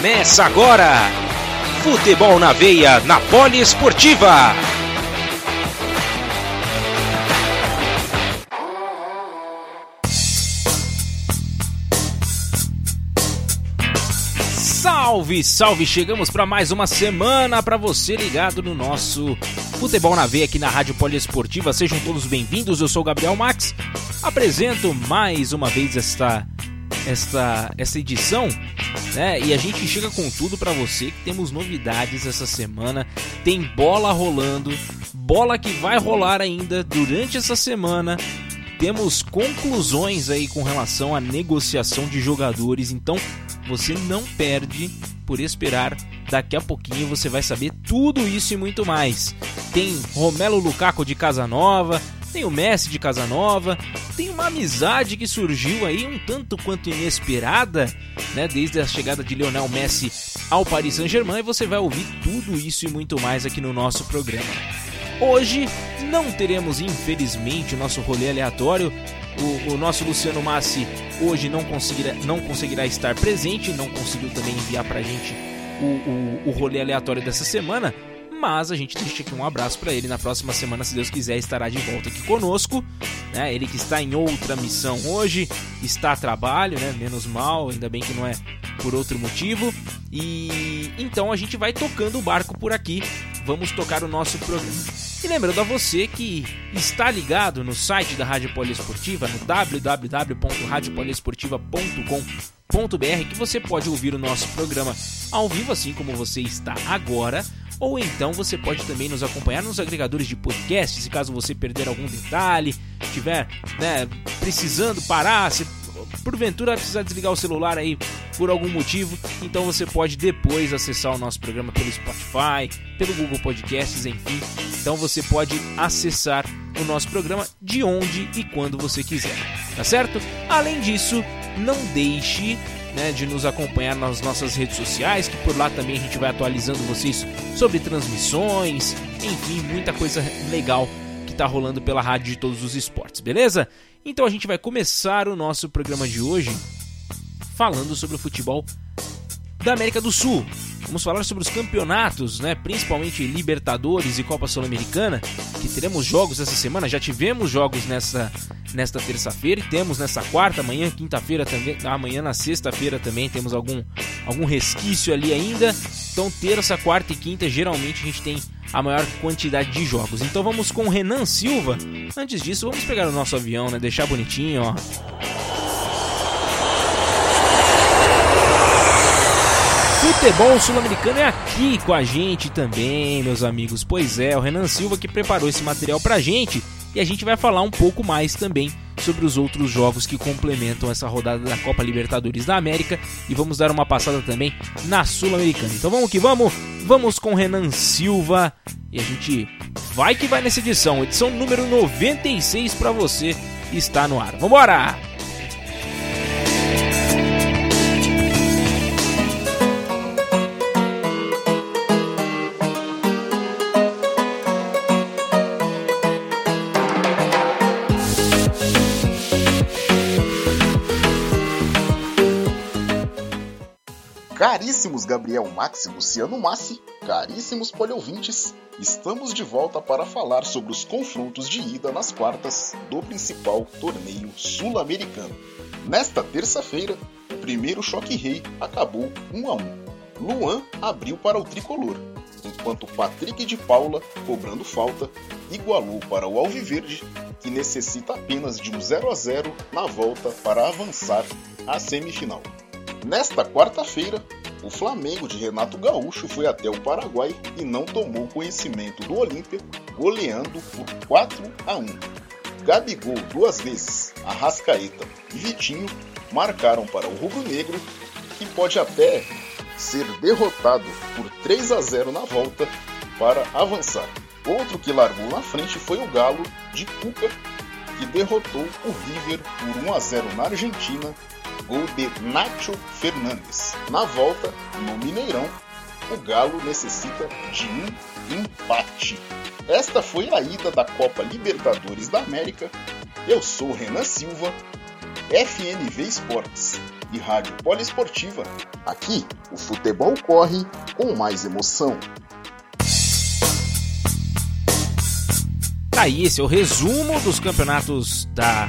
Começa agora! Futebol na veia, na Poliesportiva. Salve, salve! Chegamos para mais uma semana para você ligado no nosso Futebol na Veia aqui na Rádio Poliesportiva. Sejam todos bem-vindos. Eu sou o Gabriel Max. Apresento mais uma vez esta esta esta edição, né? E a gente chega com tudo para você que temos novidades essa semana. Tem bola rolando, bola que vai rolar ainda durante essa semana. Temos conclusões aí com relação à negociação de jogadores, então você não perde por esperar. Daqui a pouquinho você vai saber tudo isso e muito mais. Tem Romelo Lukaku de Casa Nova, tem o Messi de Casa Nova, tem uma amizade que surgiu aí um tanto quanto inesperada, né, desde a chegada de Lionel Messi ao Paris Saint-Germain e você vai ouvir tudo isso e muito mais aqui no nosso programa. Hoje não teremos, infelizmente, o nosso rolê aleatório. O, o, nosso Luciano Massi hoje não conseguirá, não conseguirá estar presente, não conseguiu também enviar pra gente o, o, o rolê aleatório dessa semana. Mas a gente deixa aqui um abraço para ele. Na próxima semana, se Deus quiser, estará de volta aqui conosco. Né? Ele que está em outra missão hoje, está a trabalho, né? menos mal, ainda bem que não é por outro motivo. E então a gente vai tocando o barco por aqui. Vamos tocar o nosso programa. E lembrando a você que está ligado no site da Rádio Poliesportiva, no www.radiopoliesportiva.com.br, que você pode ouvir o nosso programa ao vivo, assim como você está agora. Ou então você pode também nos acompanhar nos agregadores de podcasts, e caso você perder algum detalhe, tiver né, precisando parar, se porventura precisar desligar o celular aí por algum motivo, então você pode depois acessar o nosso programa pelo Spotify, pelo Google Podcasts, enfim. Então você pode acessar o nosso programa de onde e quando você quiser, tá certo? Além disso, não deixe né, de nos acompanhar nas nossas redes sociais, que por lá também a gente vai atualizando vocês sobre transmissões, enfim, muita coisa legal que tá rolando pela rádio de todos os esportes, beleza? Então a gente vai começar o nosso programa de hoje falando sobre o futebol da América do Sul. Vamos falar sobre os campeonatos, né? principalmente Libertadores e Copa Sul-Americana, que teremos jogos essa semana. Já tivemos jogos nessa, nesta terça-feira e temos nessa quarta, amanhã, quinta-feira também, amanhã na sexta-feira também temos algum, algum resquício ali ainda. Então, terça, quarta e quinta, geralmente a gente tem a maior quantidade de jogos. Então vamos com o Renan Silva. Antes disso, vamos pegar o nosso avião, né? Deixar bonitinho, ó. Futebol sul-americano é aqui com a gente também, meus amigos. Pois é, o Renan Silva que preparou esse material pra gente e a gente vai falar um pouco mais também sobre os outros jogos que complementam essa rodada da Copa Libertadores da América e vamos dar uma passada também na Sul-Americana. Então vamos que vamos, vamos com Renan Silva e a gente vai que vai nessa edição, edição número 96 para você está no ar. Vambora! Caríssimos Gabriel Max e Luciano Massi, caríssimos poliouvintes, estamos de volta para falar sobre os confrontos de ida nas quartas do principal torneio sul-americano. Nesta terça-feira, o primeiro choque rei acabou 1 a 1. Luan abriu para o tricolor, enquanto Patrick de Paula, cobrando falta, igualou para o Alviverde, que necessita apenas de um 0 a 0 na volta para avançar à semifinal. Nesta quarta-feira, o Flamengo de Renato Gaúcho foi até o Paraguai e não tomou conhecimento do Olímpia, goleando por 4 a 1. Gabigol duas vezes, Arrascaeta e Vitinho marcaram para o rubro-negro, que pode até ser derrotado por 3 a 0 na volta para avançar. Outro que largou na frente foi o Galo de Cuca, que derrotou o River por 1 a 0 na Argentina gol de Nacho Fernandes. Na volta, no Mineirão, o Galo necessita de um empate. Esta foi a ida da Copa Libertadores da América. Eu sou Renan Silva, FNV Esportes. e Rádio Poliesportiva. Aqui, o futebol corre com mais emoção. Tá aí, esse é o resumo dos campeonatos da,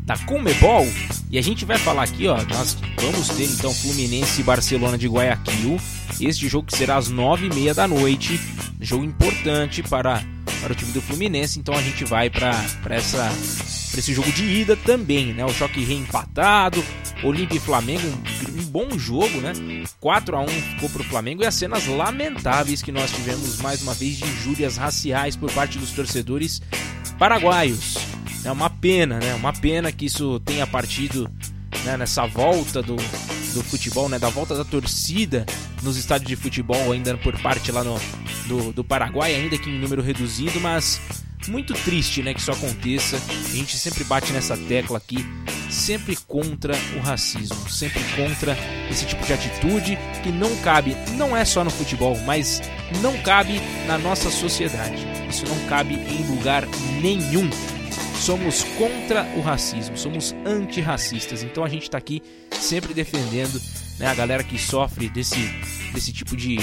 da Comebol. E a gente vai falar aqui, ó, nós vamos ter então Fluminense e Barcelona de Guayaquil. Este jogo que será às nove e meia da noite. Jogo importante para, para o time do Fluminense. Então a gente vai para essa para esse jogo de ida também, né? O choque reempatado, Olímpia e Flamengo, um, bom jogo, né? 4 a 1 ficou para o Flamengo e as cenas lamentáveis que nós tivemos mais uma vez de injúrias raciais por parte dos torcedores paraguaios. É uma pena, né? Uma pena que isso tenha partido né, nessa volta do, do futebol, né? Da volta da torcida nos estádios de futebol, ainda por parte lá no, do, do Paraguai, ainda que em número reduzido, mas muito triste, né, que isso aconteça. A gente sempre bate nessa tecla aqui, sempre contra o racismo, sempre contra esse tipo de atitude que não cabe, não é só no futebol, mas não cabe na nossa sociedade. Isso não cabe em lugar nenhum. Somos contra o racismo, somos antirracistas. Então a gente está aqui sempre defendendo né, a galera que sofre desse, desse tipo de,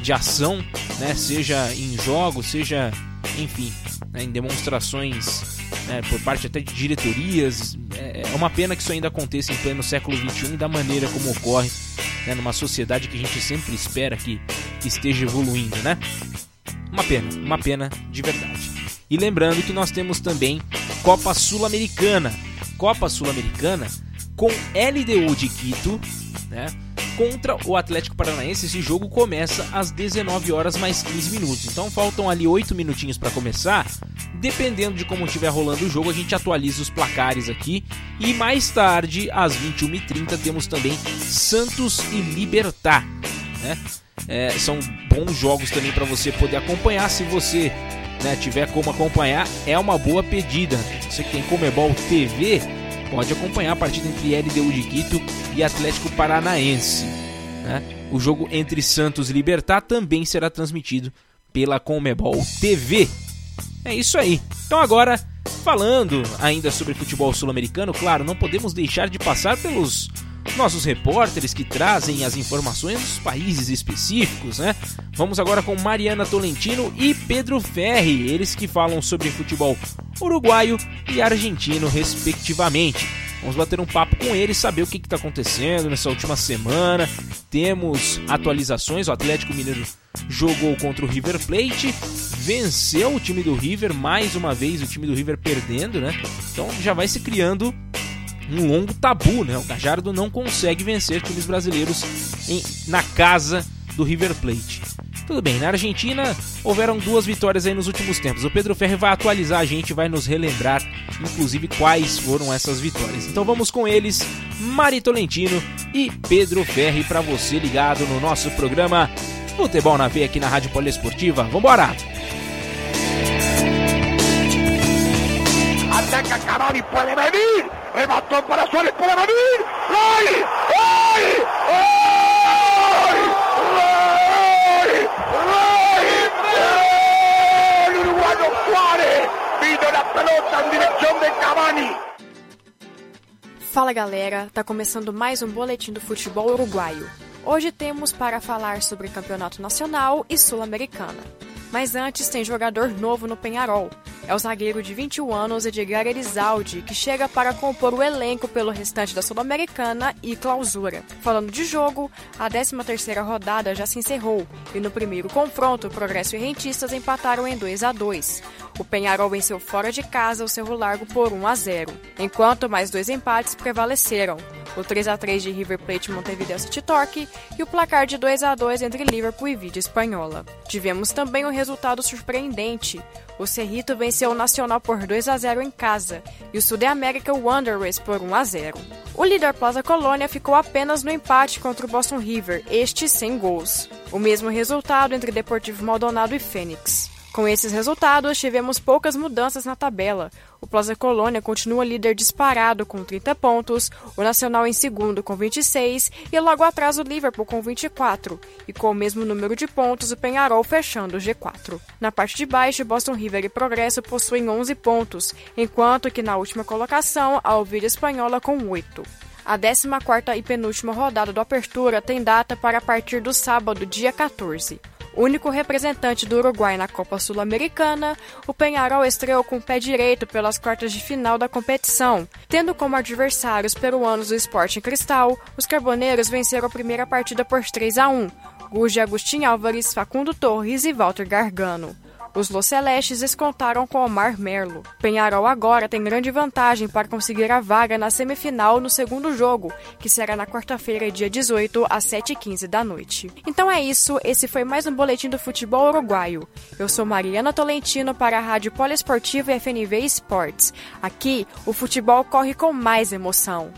de ação, né, seja em jogos, seja enfim, né, em demonstrações né, por parte até de diretorias. É, é uma pena que isso ainda aconteça em pleno século XXI da maneira como ocorre né, numa sociedade que a gente sempre espera que, que esteja evoluindo, né? Uma pena, uma pena de verdade. E lembrando que nós temos também Copa Sul-Americana. Copa Sul-Americana com LDU de Quito, né? contra o Atlético Paranaense. Esse jogo começa às 19 horas mais 15 minutos. Então faltam ali 8 minutinhos para começar. Dependendo de como estiver rolando o jogo, a gente atualiza os placares aqui. E mais tarde, às 21h30, temos também Santos e Libertar. Né? É, são bons jogos também para você poder acompanhar. Se você né, tiver como acompanhar, é uma boa pedida. Você que tem Comebol TV pode acompanhar a partida entre LDU de Quito e Atlético Paranaense. Né? O jogo entre Santos e Libertar também será transmitido pela Comebol TV. É isso aí. Então agora, falando ainda sobre futebol sul-americano, claro, não podemos deixar de passar pelos nossos repórteres que trazem as informações dos países específicos, né? Vamos agora com Mariana Tolentino e Pedro Ferri, eles que falam sobre futebol uruguaio e argentino, respectivamente. Vamos bater um papo com eles, saber o que está acontecendo nessa última semana. Temos atualizações: o Atlético Mineiro jogou contra o River Plate, venceu o time do River, mais uma vez o time do River perdendo, né? Então já vai se criando um longo tabu, né? O Gajardo não consegue vencer times brasileiros em, na casa do River Plate. Tudo bem, na Argentina houveram duas vitórias aí nos últimos tempos. O Pedro Ferri vai atualizar a gente, vai nos relembrar, inclusive, quais foram essas vitórias. Então vamos com eles, Mari Tolentino e Pedro Ferri, para você ligado no nosso programa Futebol na Veia aqui na Rádio Poliesportiva. Vambora! Ataca Cavani, pode venir! Remató para Suárez, puede venir! ¡Gol! ¡Gol! ¡Gol! ¡Gol! ¡Gol! Uruguayo Suárez vino la pelota en dirección de Cavani. Fala galera, tá começando mais um boletim do futebol uruguaio. Hoje temos para falar sobre campeonato nacional e sul-americana. Mas antes tem jogador novo no Penharol. É o zagueiro de 21 anos Edgar Erizaldi, que chega para compor o elenco pelo restante da Sul-Americana e clausura. Falando de jogo, a 13ª rodada já se encerrou e no primeiro confronto, Progresso e Rentistas empataram em 2 a 2. O Penharol venceu fora de casa o Cerro Largo por 1 a 0, enquanto mais dois empates prevaleceram o 3 a 3 de River Plate Montevideo City Torque e o placar de 2 a 2 entre Liverpool e Vídeo Espanhola. Tivemos também um resultado surpreendente. O Cerrito venceu o Nacional por 2 a 0 em casa e o Sud América Wanderers por 1 a 0. O líder Plaza Colônia ficou apenas no empate contra o Boston River, este sem gols. O mesmo resultado entre Deportivo Maldonado e Fênix. Com esses resultados, tivemos poucas mudanças na tabela. O Plaza Colônia continua líder disparado com 30 pontos, o Nacional em segundo com 26 e logo atrás o Liverpool com 24. E com o mesmo número de pontos, o Penharol fechando o G4. Na parte de baixo, Boston River e Progresso possuem 11 pontos, enquanto que na última colocação, a Ovelha Espanhola com 8. A 14ª e penúltima rodada do Apertura tem data para partir do sábado, dia 14. Único representante do Uruguai na Copa Sul-Americana, o Penharol estreou com o pé direito pelas quartas de final da competição. Tendo como adversários peruanos o Sporting Cristal, os carboneiros venceram a primeira partida por 3 a 1. Gols de Agostinho Álvares, Facundo Torres e Walter Gargano. Os Los Celestes descontaram com Omar Merlo. Penharol agora tem grande vantagem para conseguir a vaga na semifinal no segundo jogo, que será na quarta-feira, dia 18, às 7h15 da noite. Então é isso, esse foi mais um Boletim do Futebol Uruguaio. Eu sou Mariana Tolentino para a Rádio Poliesportiva e FNV Esportes. Aqui, o futebol corre com mais emoção.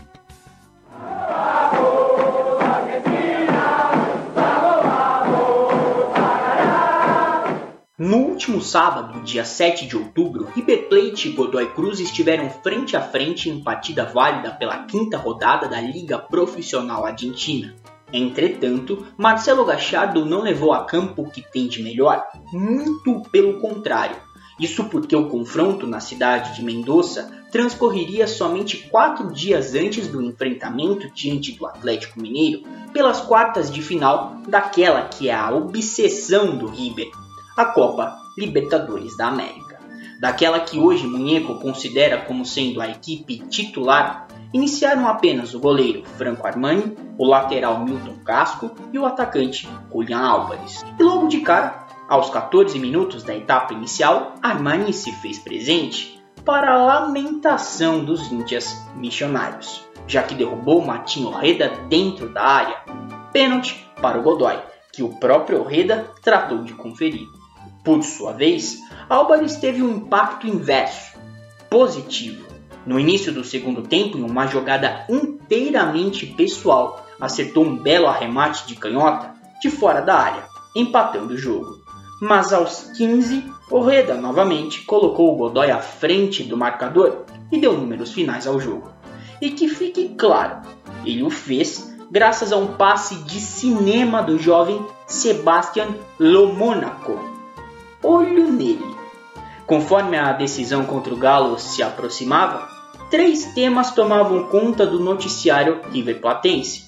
No último sábado, dia 7 de outubro, River Plate e Godoy Cruz estiveram frente a frente em partida válida pela quinta rodada da Liga Profissional Argentina. Entretanto, Marcelo Gachardo não levou a campo o que tem de melhor, muito pelo contrário. Isso porque o confronto na cidade de Mendoza transcorreria somente quatro dias antes do enfrentamento diante do Atlético Mineiro pelas quartas de final daquela que é a obsessão do River, a Copa Libertadores da América. Daquela que hoje Munheco considera como sendo a equipe titular, iniciaram apenas o goleiro Franco Armani, o lateral Milton Casco e o atacante Julian Álvares. E logo de cara, aos 14 minutos da etapa inicial, Armani se fez presente para a lamentação dos índias missionários, já que derrubou Matinho Reda dentro da área. Pênalti para o Godoy, que o próprio Reda tratou de conferir. Por sua vez, Álvares teve um impacto inverso, positivo. No início do segundo tempo, em uma jogada inteiramente pessoal, acertou um belo arremate de canhota de fora da área, empatando o jogo. Mas aos 15, Orreda novamente colocou o Godoy à frente do marcador e deu números finais ao jogo. E que fique claro, ele o fez graças a um passe de cinema do jovem Sebastian Lomônaco, olho nele. Conforme a decisão contra o Galo se aproximava, três temas tomavam conta do noticiário River Platense.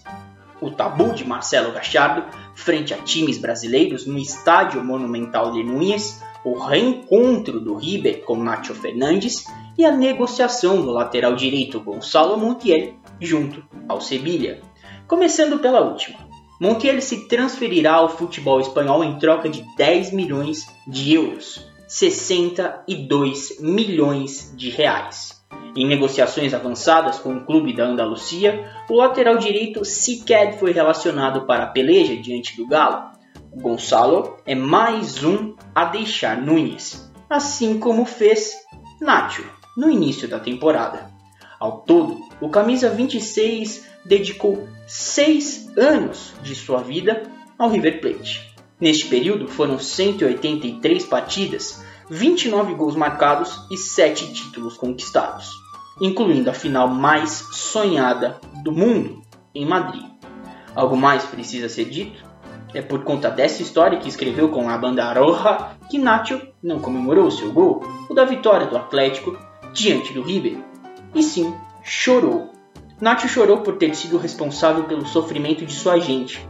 O tabu de Marcelo Gachardo frente a times brasileiros no estádio Monumental de Núñez, o reencontro do River com Nacho Fernandes e a negociação do lateral direito Gonçalo Montiel junto ao Sevilha. Começando pela última. Montiel se transferirá ao futebol espanhol em troca de 10 milhões de euros, 62 milhões de reais. Em negociações avançadas com o clube da Andalucia, o lateral direito sequer foi relacionado para a peleja diante do Galo. Gonçalo é mais um a deixar Nunes, assim como fez Nacho no início da temporada. Ao todo, o camisa 26 dedicou seis anos de sua vida ao River Plate. Neste período foram 183 partidas, 29 gols marcados e 7 títulos conquistados, incluindo a final mais sonhada do mundo em Madrid. Algo mais precisa ser dito? É por conta dessa história que escreveu com a banda roja que Nacho não comemorou seu gol, o da vitória do Atlético diante do River, e sim chorou Nacho chorou por ter sido responsável pelo sofrimento de sua gente.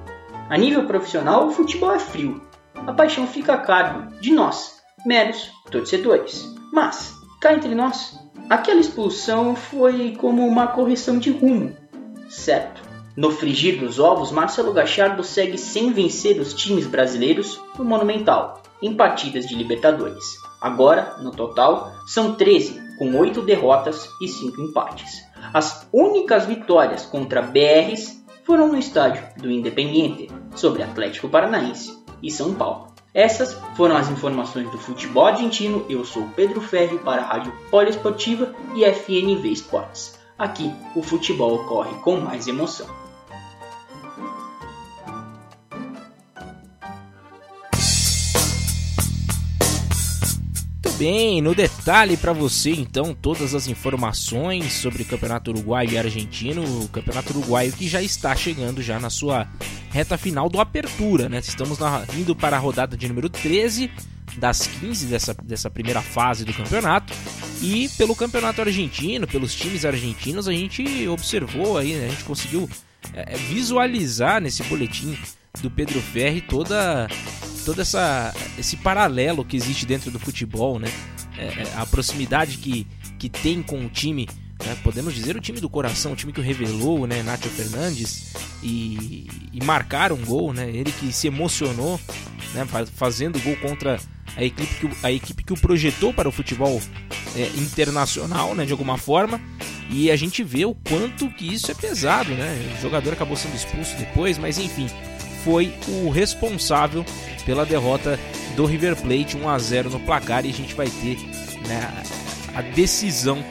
A nível profissional, o futebol é frio. A paixão fica a cargo de nós, meros torcedores. Mas, cá entre nós, aquela expulsão foi como uma correção de rumo, certo? No frigir dos ovos, Marcelo Gachardo segue sem vencer os times brasileiros no Monumental, em partidas de Libertadores. Agora, no total, são 13, com 8 derrotas e 5 empates. As únicas vitórias contra BRs foram no estádio do Independiente, sobre Atlético Paranaense e São Paulo. Essas foram as informações do futebol argentino. Eu sou Pedro Ferri para a Rádio Poliesportiva e FNV Esportes. Aqui o futebol ocorre com mais emoção. Bem, no detalhe para você então todas as informações sobre o Campeonato Uruguaio e Argentino, o Campeonato Uruguaio que já está chegando já na sua reta final do Apertura, né? Estamos na, indo para a rodada de número 13 das 15 dessa, dessa primeira fase do campeonato E pelo campeonato argentino, pelos times argentinos, a gente observou aí, né? a gente conseguiu é, visualizar nesse boletim do Pedro Ferri toda toda essa esse paralelo que existe dentro do futebol, né? É, é, a proximidade que, que tem com o time, né? podemos dizer o time do coração, o time que o revelou, né? Nacho Fernandes e, e marcar um gol, né? Ele que se emocionou, né? Fazendo gol contra a equipe que, a equipe que o projetou para o futebol é, internacional, né? De alguma forma. E a gente vê o quanto que isso é pesado, né? O jogador acabou sendo expulso depois, mas enfim, foi o responsável pela derrota do River Plate 1 a 0 no placar e a gente vai ter né, a decisão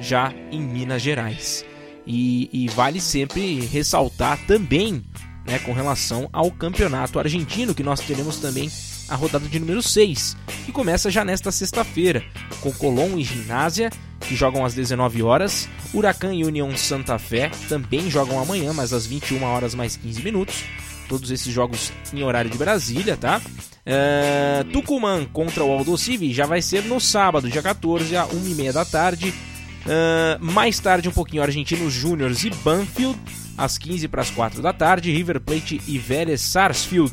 já em Minas Gerais. E, e vale sempre ressaltar também né, com relação ao campeonato argentino, que nós teremos também a rodada de número 6, que começa já nesta sexta-feira, com Colón e Ginásia, que jogam às 19 horas, Huracan e União Santa Fé também jogam amanhã, mas às 21 horas mais 15 minutos, todos esses jogos em horário de Brasília, tá? Uh, Tucumã contra o Aldosivi já vai ser no sábado, dia 14, às 1h30 da tarde. Uh, mais tarde, um pouquinho, Argentinos Júniors e Banfield, às 15 para as 4 da tarde. River Plate e Vélez Sarsfield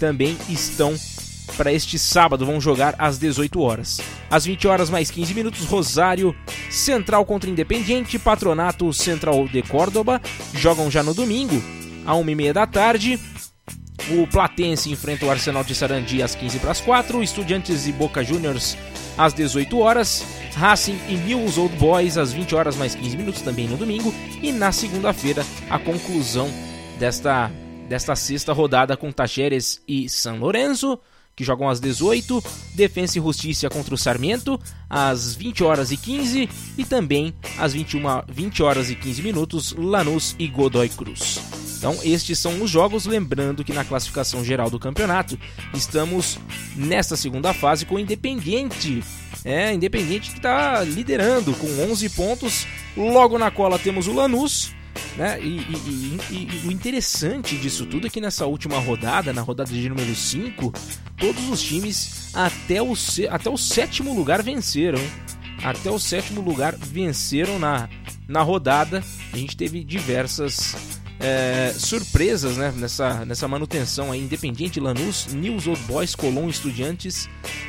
também estão para este sábado, vão jogar às 18 horas. Às 20 horas mais 15 minutos, Rosário, Central contra Independiente, Patronato Central de Córdoba, jogam já no domingo à 1h30 da tarde. O Platense enfrenta o Arsenal de Sarandi às 15 para as 4, Estudiantes e Boca Juniors às 18 horas, Racing e News Old Boys às 20 horas mais 15 minutos também no domingo e na segunda-feira a conclusão desta desta sexta rodada com Tacheres e San Lorenzo que jogam às 18, Defensa e Justiça contra o Sarmiento, às 20 horas e 15 e também às 21, 20 horas e 15 minutos, Lanús e Godoy Cruz. Então, estes são os jogos, lembrando que na classificação geral do campeonato estamos nesta segunda fase com o Independiente. É, Independiente que está liderando com 11 pontos. Logo na cola temos o Lanús, né? E, e, e, e, o interessante disso tudo é que nessa última rodada, na rodada de número 5, todos os times até o, até o sétimo lugar venceram. Até o sétimo lugar venceram na, na rodada. A gente teve diversas é, surpresas né, nessa, nessa manutenção aí. Independiente, Lanús, News Old Boys, Colón, Estudiantes,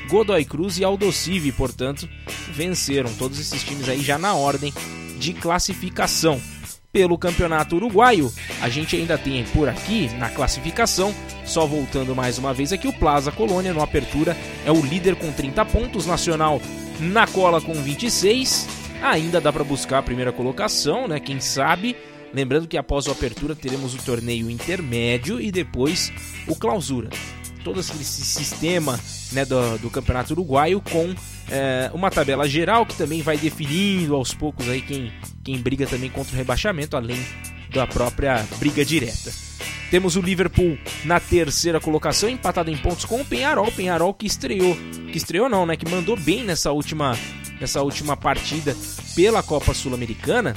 Godoy Cruz e Aldosivi, portanto, venceram todos esses times aí já na ordem de classificação pelo Campeonato Uruguaio. A gente ainda tem por aqui na classificação, só voltando mais uma vez aqui, o Plaza Colônia no Apertura é o líder com 30 pontos, Nacional na cola com 26. Ainda dá para buscar a primeira colocação, né? Quem sabe? Lembrando que após o Apertura teremos o torneio intermédio e depois o Clausura. Todo esse sistema né, do, do Campeonato Uruguaio com é, uma tabela geral que também vai definindo aos poucos aí quem, quem briga também contra o rebaixamento, além da própria briga direta. Temos o Liverpool na terceira colocação, empatado em pontos com o Penharol. Penharol que estreou, que estreou não, né? Que mandou bem nessa última, nessa última partida pela Copa Sul-Americana.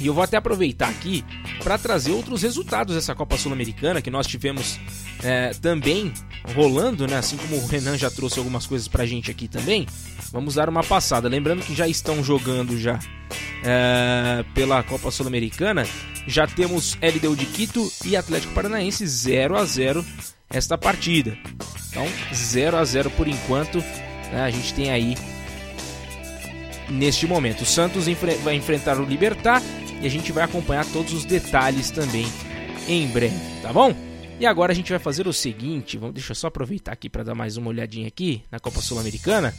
E eu vou até aproveitar aqui para trazer outros resultados dessa Copa Sul-Americana que nós tivemos é, também rolando, né? Assim como o Renan já trouxe algumas coisas para a gente aqui também. Vamos dar uma passada. Lembrando que já estão jogando já é, pela Copa Sul-Americana. Já temos LDU de Quito e Atlético Paranaense 0 a 0 esta partida. Então 0 a 0 por enquanto. Né, a gente tem aí neste momento. O Santos vai enfrentar o Libertar e a gente vai acompanhar todos os detalhes também em breve, tá bom? E agora a gente vai fazer o seguinte, vamos, deixa eu só aproveitar aqui para dar mais uma olhadinha aqui na Copa Sul-Americana,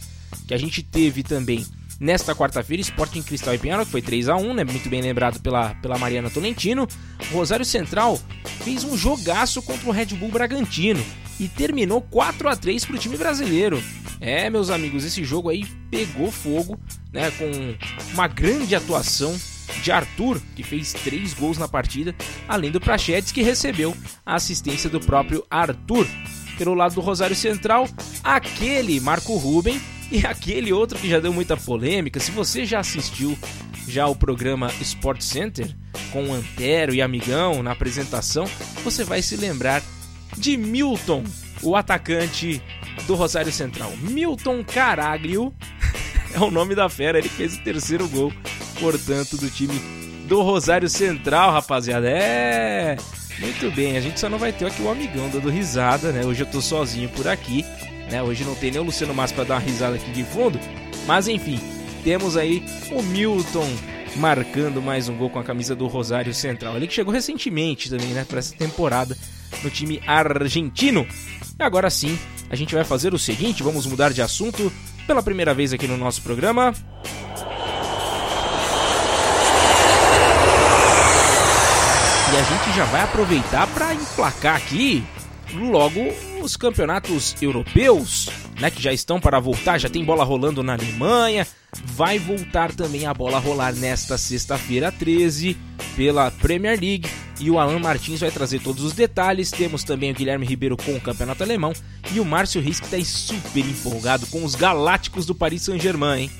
que a gente teve também nesta quarta-feira Sporting Cristal e Penharol, que foi 3 a 1 né, muito bem lembrado pela, pela Mariana Tolentino. Rosário Central fez um jogaço contra o Red Bull Bragantino e terminou 4 a 3 para o time brasileiro. É, meus amigos, esse jogo aí pegou fogo, né, com uma grande atuação de Arthur, que fez três gols na partida, além do Prachetes, que recebeu a assistência do próprio Arthur. Pelo lado do Rosário Central, aquele Marco Ruben e aquele outro que já deu muita polêmica. Se você já assistiu já o programa Sport Center com Antero e Amigão na apresentação, você vai se lembrar de Milton, o atacante do Rosário Central. Milton Caraglio é o nome da fera, ele fez o terceiro gol, portanto, do time do Rosário Central, rapaziada. É. Muito bem, a gente só não vai ter aqui o amigão dando risada, né? Hoje eu tô sozinho por aqui, né? Hoje não tem nem o Luciano Massa para dar uma risada aqui de fundo, mas enfim, temos aí o Milton marcando mais um gol com a camisa do Rosário Central. Ele que chegou recentemente também, né, para essa temporada no time argentino. Agora sim, a gente vai fazer o seguinte, vamos mudar de assunto pela primeira vez aqui no nosso programa. E a gente já vai aproveitar para emplacar aqui logo os campeonatos europeus, né, que já estão para voltar, já tem bola rolando na Alemanha, vai voltar também a bola rolar nesta sexta-feira 13 pela Premier League e o Alan Martins vai trazer todos os detalhes. Temos também o Guilherme Ribeiro com o Campeonato Alemão e o Márcio Risk está super empolgado com os Galácticos do Paris Saint-Germain, hein?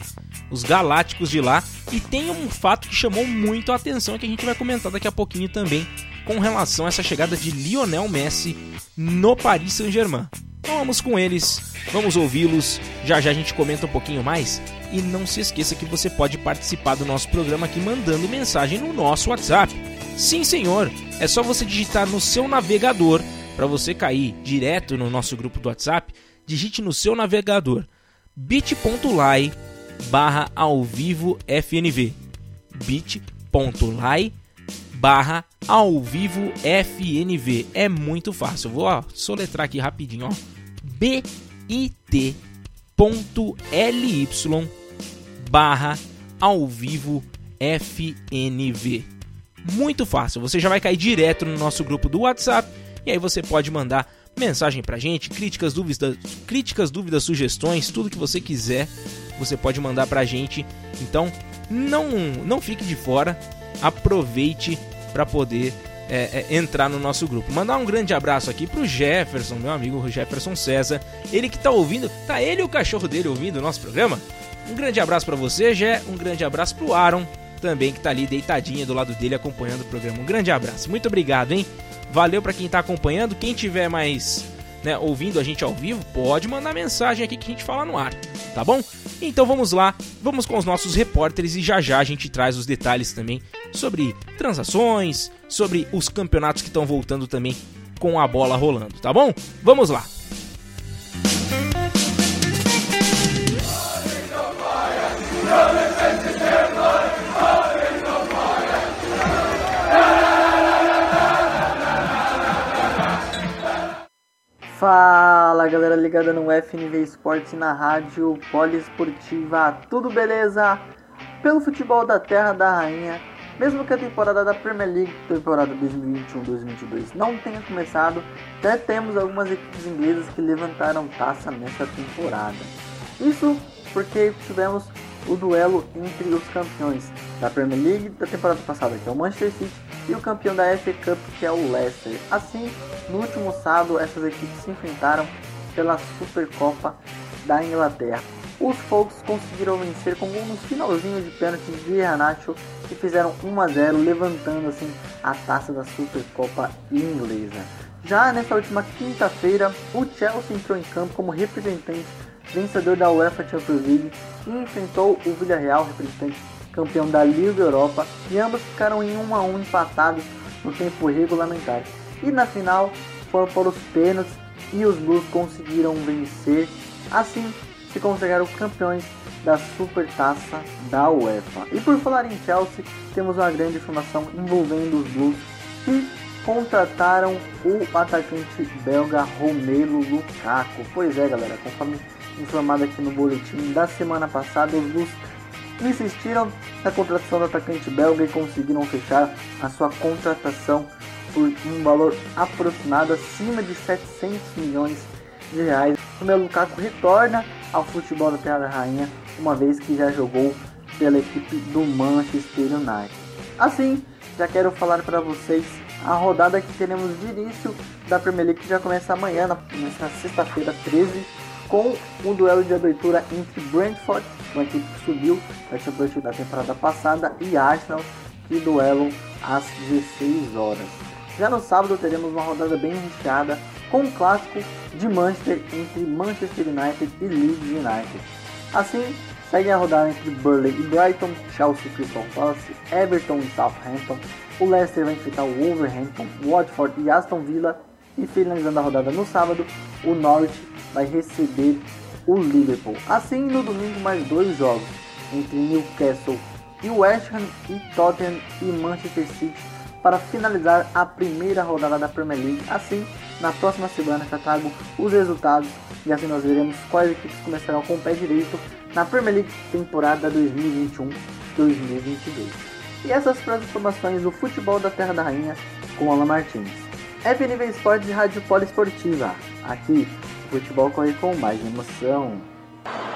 Os Galácticos de lá. E tem um fato que chamou muito a atenção que a gente vai comentar daqui a pouquinho também com relação a essa chegada de Lionel Messi no Paris Saint-Germain. Então vamos com eles, vamos ouvi-los. Já já a gente comenta um pouquinho mais. E não se esqueça que você pode participar do nosso programa aqui mandando mensagem no nosso WhatsApp. Sim, senhor. É só você digitar no seu navegador para você cair direto no nosso grupo do WhatsApp. Digite no seu navegador bit.ly barra ao vivo FNV bit.ly barra ao vivo FNV é muito fácil. Vou ó, soletrar aqui rapidinho, bit.ly barra ao vivo FNV muito fácil. Você já vai cair direto no nosso grupo do WhatsApp e aí você pode mandar mensagem pra gente, críticas, dúvidas, críticas, dúvidas, sugestões, tudo que você quiser, você pode mandar pra gente. Então, não não fique de fora, aproveite para poder é, é, entrar no nosso grupo. Mandar um grande abraço aqui pro Jefferson, meu amigo Jefferson César, ele que tá ouvindo, tá ele e o cachorro dele ouvindo o nosso programa. Um grande abraço para você, Jé, um grande abraço pro Aaron, também que tá ali deitadinha do lado dele acompanhando o programa. Um grande abraço. Muito obrigado, hein? Valeu para quem tá acompanhando. Quem tiver mais né, ouvindo a gente ao vivo, pode mandar mensagem aqui que a gente fala no ar, tá bom? Então vamos lá, vamos com os nossos repórteres e já já a gente traz os detalhes também sobre transações, sobre os campeonatos que estão voltando também com a bola rolando, tá bom? Vamos lá! Fala galera ligada no FNV Esportes na rádio poliesportiva, tudo beleza? Pelo futebol da Terra da Rainha, mesmo que a temporada da Premier League, temporada 2021-2022, não tenha começado, já temos algumas equipes inglesas que levantaram taça nessa temporada. Isso porque tivemos o duelo entre os campeões da Premier League da temporada passada, que é o Manchester City, e o campeão da FA Cup, que é o Leicester. Assim, no último sábado, essas equipes se enfrentaram pela Supercopa da Inglaterra. Os Folks conseguiram vencer com um finalzinho de pênalti de Iheanacho e fizeram 1 a 0, levantando assim a taça da Supercopa inglesa. Já nessa última quinta-feira, o Chelsea entrou em campo como representante vencedor da UEFA Champions League, e enfrentou o Villarreal, representante campeão da Liga Europa, e ambos ficaram em 1 a 1 empatados no tempo regulamentar. E na final foram para os pênaltis e os Blues conseguiram vencer, assim se consagraram campeões da Supertaça da UEFA. E por falar em Chelsea, temos uma grande informação envolvendo os Blues que contrataram o atacante belga Romelu Lukaku. Pois é, galera, conforme informado aqui no boletim da semana passada, os Blues insistiram na contratação do atacante belga e conseguiram fechar a sua contratação por um valor aproximado acima de 700 milhões de reais. O meu Lukaku retorna ao futebol da Terra da Rainha, uma vez que já jogou pela equipe do Manchester United. Assim, já quero falar para vocês a rodada que teremos de início da Premier League que já começa amanhã, nessa sexta-feira 13 com um duelo de abertura entre Brentford, uma equipe que subiu da Championship da temporada passada, e Arsenal, que duelam às 16 horas. Já no sábado teremos uma rodada bem recheada com um clássico de Manchester entre Manchester United e Leeds United. Assim, Seguem a rodada entre Burley e Brighton, Chelsea e Crystal Palace, Everton e Southampton, o Leicester vai enfrentar o Wolverhampton, Watford e Aston Villa, e finalizando a rodada no sábado, o Norwich vai receber o Liverpool. Assim, no domingo, mais dois jogos entre Newcastle e West Ham e Tottenham e Manchester City para finalizar a primeira rodada da Premier League. Assim, na próxima semana já trago os resultados e assim nós veremos quais equipes começarão com o pé direito na Premier League temporada 2021-2022. E essas foram as informações do futebol da Terra da Rainha com Alan Martins. FNV Esportes e Rádio Poliesportiva. Aqui, futebol corre com mais emoção.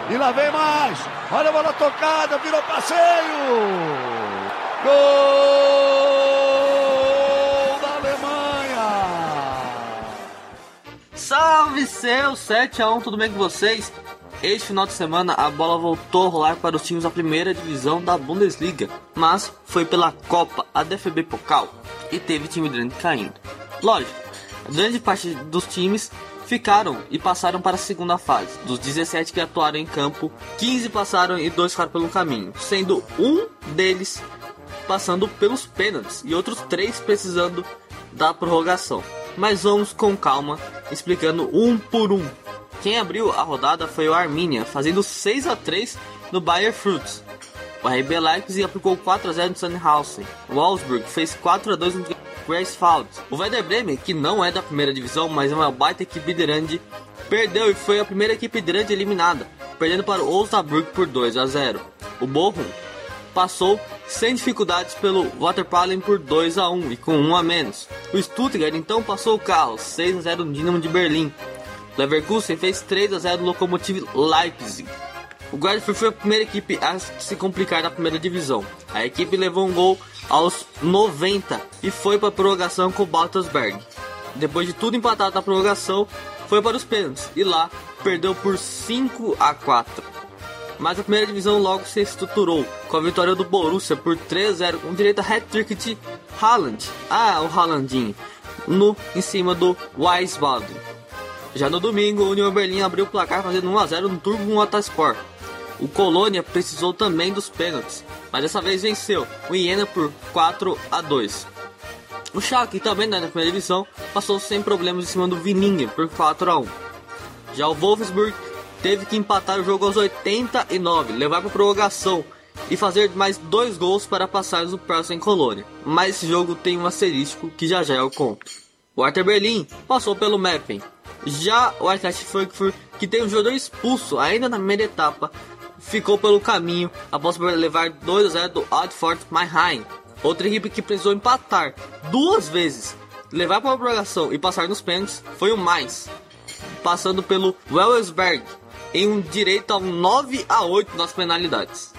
E lá vem mais! Olha a bola tocada, virou passeio! Gol da Alemanha! Salve seu 7 a 1 tudo bem com vocês? Este final de semana a bola voltou a rolar para os times da primeira divisão da Bundesliga, mas foi pela Copa, a DFB Pokal, e teve time grande caindo. Lógico, grande parte dos times ficaram e passaram para a segunda fase. Dos 17 que atuaram em campo, 15 passaram e 2 ficaram pelo caminho, sendo um deles passando pelos pênaltis e outros 3 precisando da prorrogação. Mas vamos com calma, explicando um por um. Quem abriu a rodada foi o Arminia, fazendo 6 a 3 no Bayer Fruits. O RB Leipzig aplicou 4 a 0 no Sandhausen. O Wolfsburg fez 4 a 2 no O Werder Bremen, que não é da primeira divisão, mas é uma baita equipe grande, perdeu e foi a primeira equipe grande eliminada, perdendo para o Osnabrück por 2 a 0. O Bochum passou sem dificuldades pelo Waterpalen por 2 a 1 e com 1 a menos. O Stuttgart então passou o carro 6 a 0 no Dinamo de Berlim. Leverkusen fez 3 a 0 no Lokomotiv Leipzig. O Guardiola foi a primeira equipe a se complicar na primeira divisão. A equipe levou um gol aos 90 e foi para a prorrogação com o Baltasberg. Depois de tudo empatado na prorrogação, foi para os pênaltis e lá perdeu por 5 a 4. Mas a primeira divisão logo se estruturou com a vitória do Borussia por 3 a 0 com direito a hat-trick de Haaland. Ah, o Haalandinho. No, em cima do Wiesbaden. Já no domingo, o Union Berlin abriu o placar fazendo 1 a 0 no Turbo Motorsport. O Colônia precisou também dos pênaltis, mas dessa vez venceu o Iena por 4 a 2. O Schalke, também na primeira divisão, passou sem problemas em cima do Vininga por 4 a 1. Já o Wolfsburg teve que empatar o jogo aos 89, levar para prorrogação e fazer mais dois gols para passar no próximo em Colônia. Mas esse jogo tem um asterisco que já já eu conto. O Arthur Berlin passou pelo Meppen. Já o Eintracht Frankfurt, que tem um jogador expulso ainda na primeira etapa, ficou pelo caminho após levar 2 a 0 do Oddford Mannheim. Outra equipe que precisou empatar duas vezes, levar para a prorrogação e passar nos pênaltis foi o mais, passando pelo Wellsberg em um direito ao 9 a 8 nas penalidades.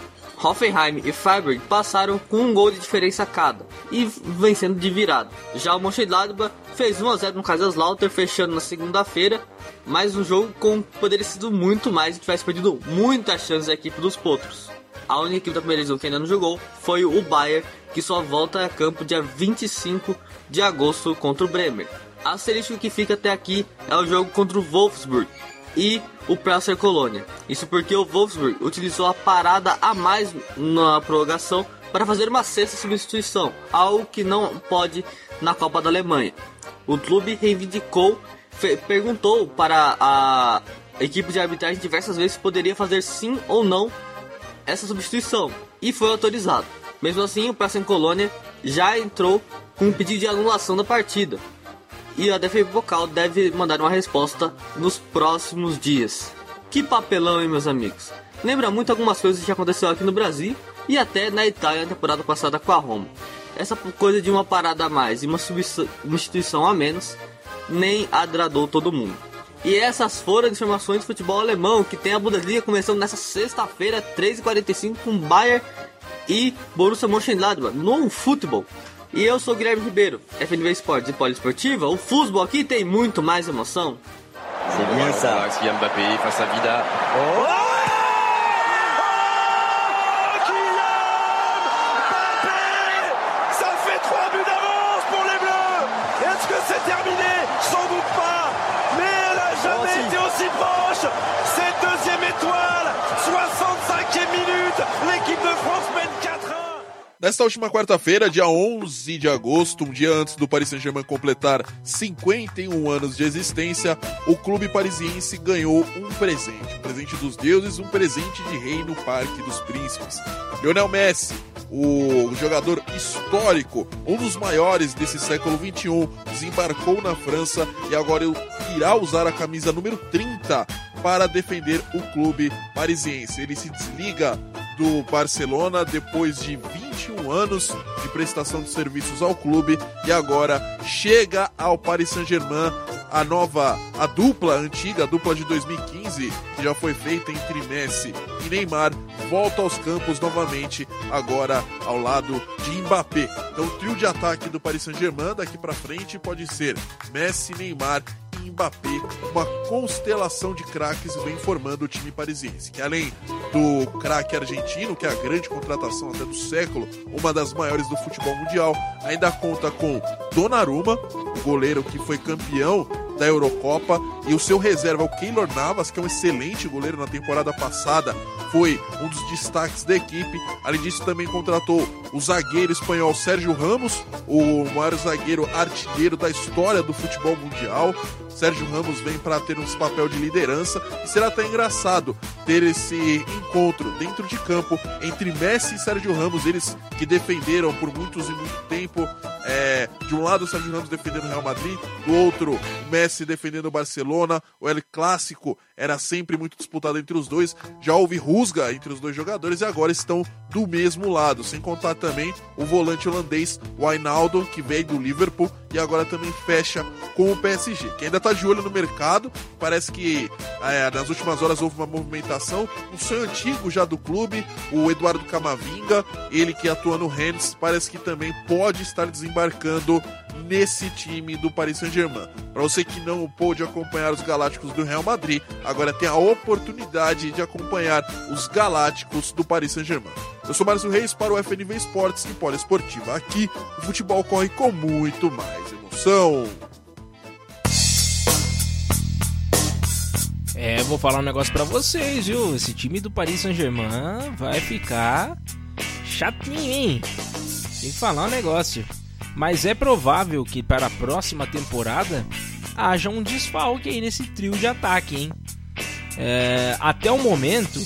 Hoffenheim e Freiburg passaram com um gol de diferença cada e vencendo de virada. Já o Mönchengladbach fez 1 a 0 no Kaiserslautern fechando na segunda-feira, mas um jogo com poderia sido muito mais e tivesse perdido muitas chances da equipe dos Potros. A única equipe da primeira divisão que ainda não jogou foi o Bayern, que só volta a campo dia 25 de agosto contra o Bremer. Asterisco que fica até aqui é o jogo contra o Wolfsburg e o Presser Colônia. Isso porque o Wolfsburg utilizou a parada a mais na prorrogação para fazer uma sexta substituição, algo que não pode na Copa da Alemanha. O clube reivindicou, perguntou para a equipe de arbitragem diversas vezes se poderia fazer sim ou não essa substituição e foi autorizado. Mesmo assim, o Presser Colônia já entrou com um pedido de anulação da partida, e a DFB Vocal deve mandar uma resposta nos próximos dias. Que papelão, hein, meus amigos? Lembra muito algumas coisas que aconteceu aqui no Brasil e até na Itália na temporada passada com a Roma. Essa coisa de uma parada a mais e uma substituição a menos nem agradou todo mundo. E essas foram as informações do futebol alemão, que tem a Bundesliga começando nessa sexta-feira, 3h45, com Bayern e Borussia Mönchengladbach no futebol. E eu sou Guilherme Ribeiro, FNV Esportes e Poliesportiva. O futebol aqui tem muito mais emoção. C'est bien ça. Kylian Mbappé face à Vida. Oh Nesta última quarta-feira, dia 11 de agosto, um dia antes do Paris Saint-Germain completar 51 anos de existência, o clube parisiense ganhou um presente. Um presente dos deuses, um presente de rei no Parque dos Príncipes. Lionel Messi, o jogador histórico, um dos maiores desse século 21, desembarcou na França e agora irá usar a camisa número 30 para defender o clube parisiense. Ele se desliga do Barcelona depois de 21 anos de prestação de serviços ao clube e agora chega ao Paris Saint-Germain a nova, a dupla antiga, a dupla de 2015, que já foi feita entre Messi e Neymar, volta aos campos novamente, agora ao lado de Mbappé. Então, o trio de ataque do Paris Saint-Germain daqui para frente pode ser Messi, Neymar Mbappé, uma constelação de craques vem formando o time parisiense, que além do craque argentino, que é a grande contratação até do século, uma das maiores do futebol mundial, ainda conta com Donnarumma, o goleiro que foi campeão da Eurocopa e o seu reserva, o Keylor Navas, que é um excelente goleiro na temporada passada, foi um dos destaques da equipe. Além disso, também contratou o zagueiro espanhol Sérgio Ramos, o maior zagueiro artilheiro da história do futebol mundial. Sérgio Ramos vem para ter um papel de liderança e será até engraçado ter esse encontro dentro de campo entre Messi e Sérgio Ramos, eles que defenderam por muitos e muito tempo. É, de um lado Sérgio Ramos defendendo o Real Madrid, do outro o Messi defendendo o Barcelona. O El Clássico era sempre muito disputado entre os dois. Já houve rusga entre os dois jogadores e agora estão do mesmo lado. Sem contar também o volante holandês Wijnaldum, que veio do Liverpool e agora também fecha com o PSG, que ainda está de olho no mercado. Parece que é, nas últimas horas houve uma movimentação. Um sonho antigo já do clube, o Eduardo Camavinga, ele que atua no Rennes, parece que também pode estar desembarcando nesse time do Paris Saint-Germain. Para você que não pôde acompanhar os Galácticos do Real Madrid, agora tem a oportunidade de acompanhar os Galácticos do Paris Saint-Germain. Eu sou Márcio Reis para o FNV Esportes e Poliesportiva. Aqui o futebol corre com muito mais emoção. É, vou falar um negócio para vocês, viu? Esse time do Paris Saint-Germain vai ficar chatinho, hein? Tem que falar um negócio. Mas é provável que para a próxima temporada haja um desfalque aí nesse trio de ataque, hein? É, até o momento,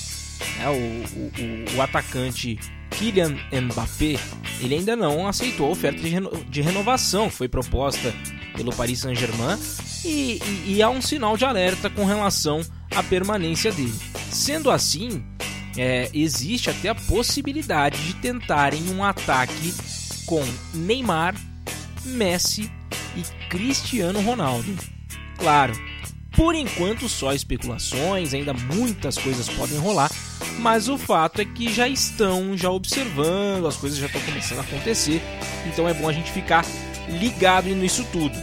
é, o, o, o, atacante Kylian Mbappé ele ainda não aceitou a oferta de, reno, de renovação que foi proposta pelo Paris Saint-Germain e, e, e, há um sinal de alerta com relação à permanência dele. Sendo assim, é, existe até a possibilidade de tentarem um ataque com Neymar, Messi e Cristiano Ronaldo. Claro, por enquanto só especulações, ainda muitas coisas podem rolar, mas o fato é que já estão já observando, as coisas já estão começando a acontecer, então é bom a gente ficar ligado nisso tudo.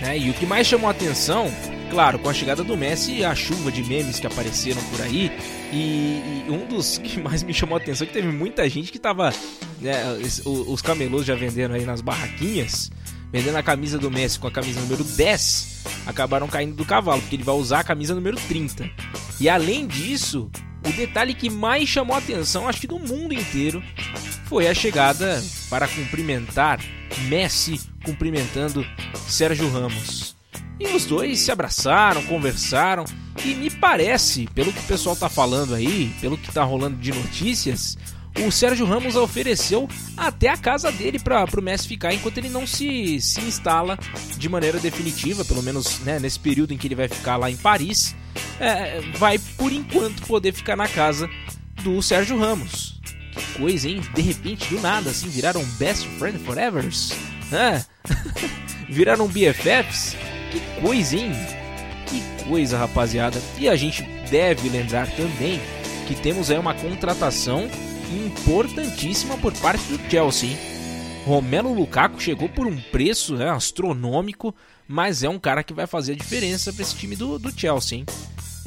Né? E o que mais chamou a atenção, claro, com a chegada do Messi e a chuva de memes que apareceram por aí, e, e, um dos que mais me chamou a atenção é que teve muita gente que tava. Né, os, camelôs já vendendo aí nas barraquinhas, vendendo a camisa do Messi com a camisa número 10, acabaram caindo do cavalo, porque ele vai usar a camisa número 30. E além disso, o detalhe que mais chamou a atenção, acho que do mundo inteiro, foi a chegada para cumprimentar Messi cumprimentando Sérgio Ramos. E os dois se abraçaram, conversaram e me parece, pelo que o pessoal tá falando aí, pelo que tá rolando de notícias, o Sérgio Ramos ofereceu até a casa dele para o Messi ficar enquanto ele não se, se instala de maneira definitiva, pelo menos né, nesse período em que ele vai ficar lá em Paris, é, vai por enquanto poder ficar na casa do Sérgio Ramos. Que coisa, hein? De repente, do nada, assim, viraram best friend forever? É. viraram BFFs? Que coisa, hein? Que coisa, rapaziada. E a gente deve lembrar também que temos aí uma contratação importantíssima por parte do Chelsea. Romelo Lukaku chegou por um preço né, astronômico, mas é um cara que vai fazer a diferença para esse time do, do Chelsea. Hein?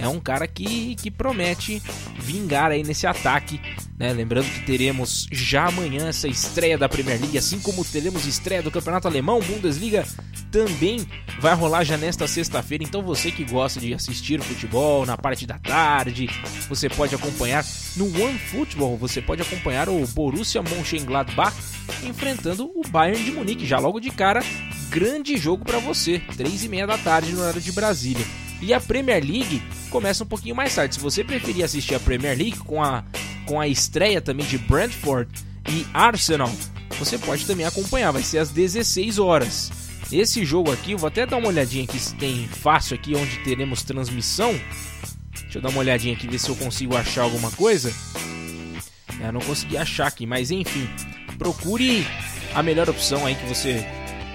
É um cara que, que promete vingar aí nesse ataque. Né? Lembrando que teremos já amanhã essa estreia da Premier League, assim como teremos estreia do Campeonato Alemão, Bundesliga também vai rolar já nesta sexta-feira. Então você que gosta de assistir futebol na parte da tarde, você pode acompanhar no One Football, você pode acompanhar o Borussia Mönchengladbach enfrentando o Bayern de Munique. Já logo de cara, grande jogo para você, três e meia da tarde no horário de Brasília. E a Premier League começa um pouquinho mais tarde. Se você preferir assistir a Premier League com a, com a estreia também de Brentford e Arsenal, você pode também acompanhar. Vai ser às 16 horas. Esse jogo aqui, vou até dar uma olhadinha aqui se tem fácil aqui onde teremos transmissão. Deixa eu dar uma olhadinha aqui ver se eu consigo achar alguma coisa. É, não consegui achar aqui, mas enfim, procure a melhor opção aí que você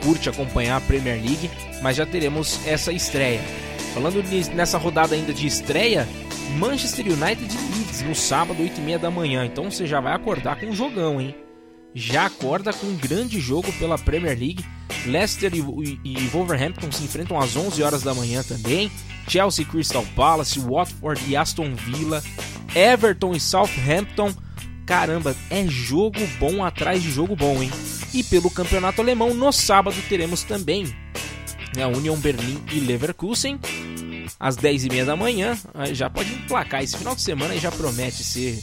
curte acompanhar a Premier League, mas já teremos essa estreia. Falando nessa rodada ainda de estreia, Manchester United e Leeds no sábado, 8h30 da manhã. Então você já vai acordar com um jogão, hein? Já acorda com um grande jogo pela Premier League. Leicester e, e, Wolverhampton se enfrentam às 11 horas da manhã também. Chelsea Crystal Palace, Watford e Aston Villa. Everton e Southampton. Caramba, é jogo bom atrás de jogo bom, hein? E pelo campeonato alemão, no sábado teremos também né, Union Berlim e Leverkusen às 10h30 da manhã. Já pode emplacar esse final de semana e já promete ser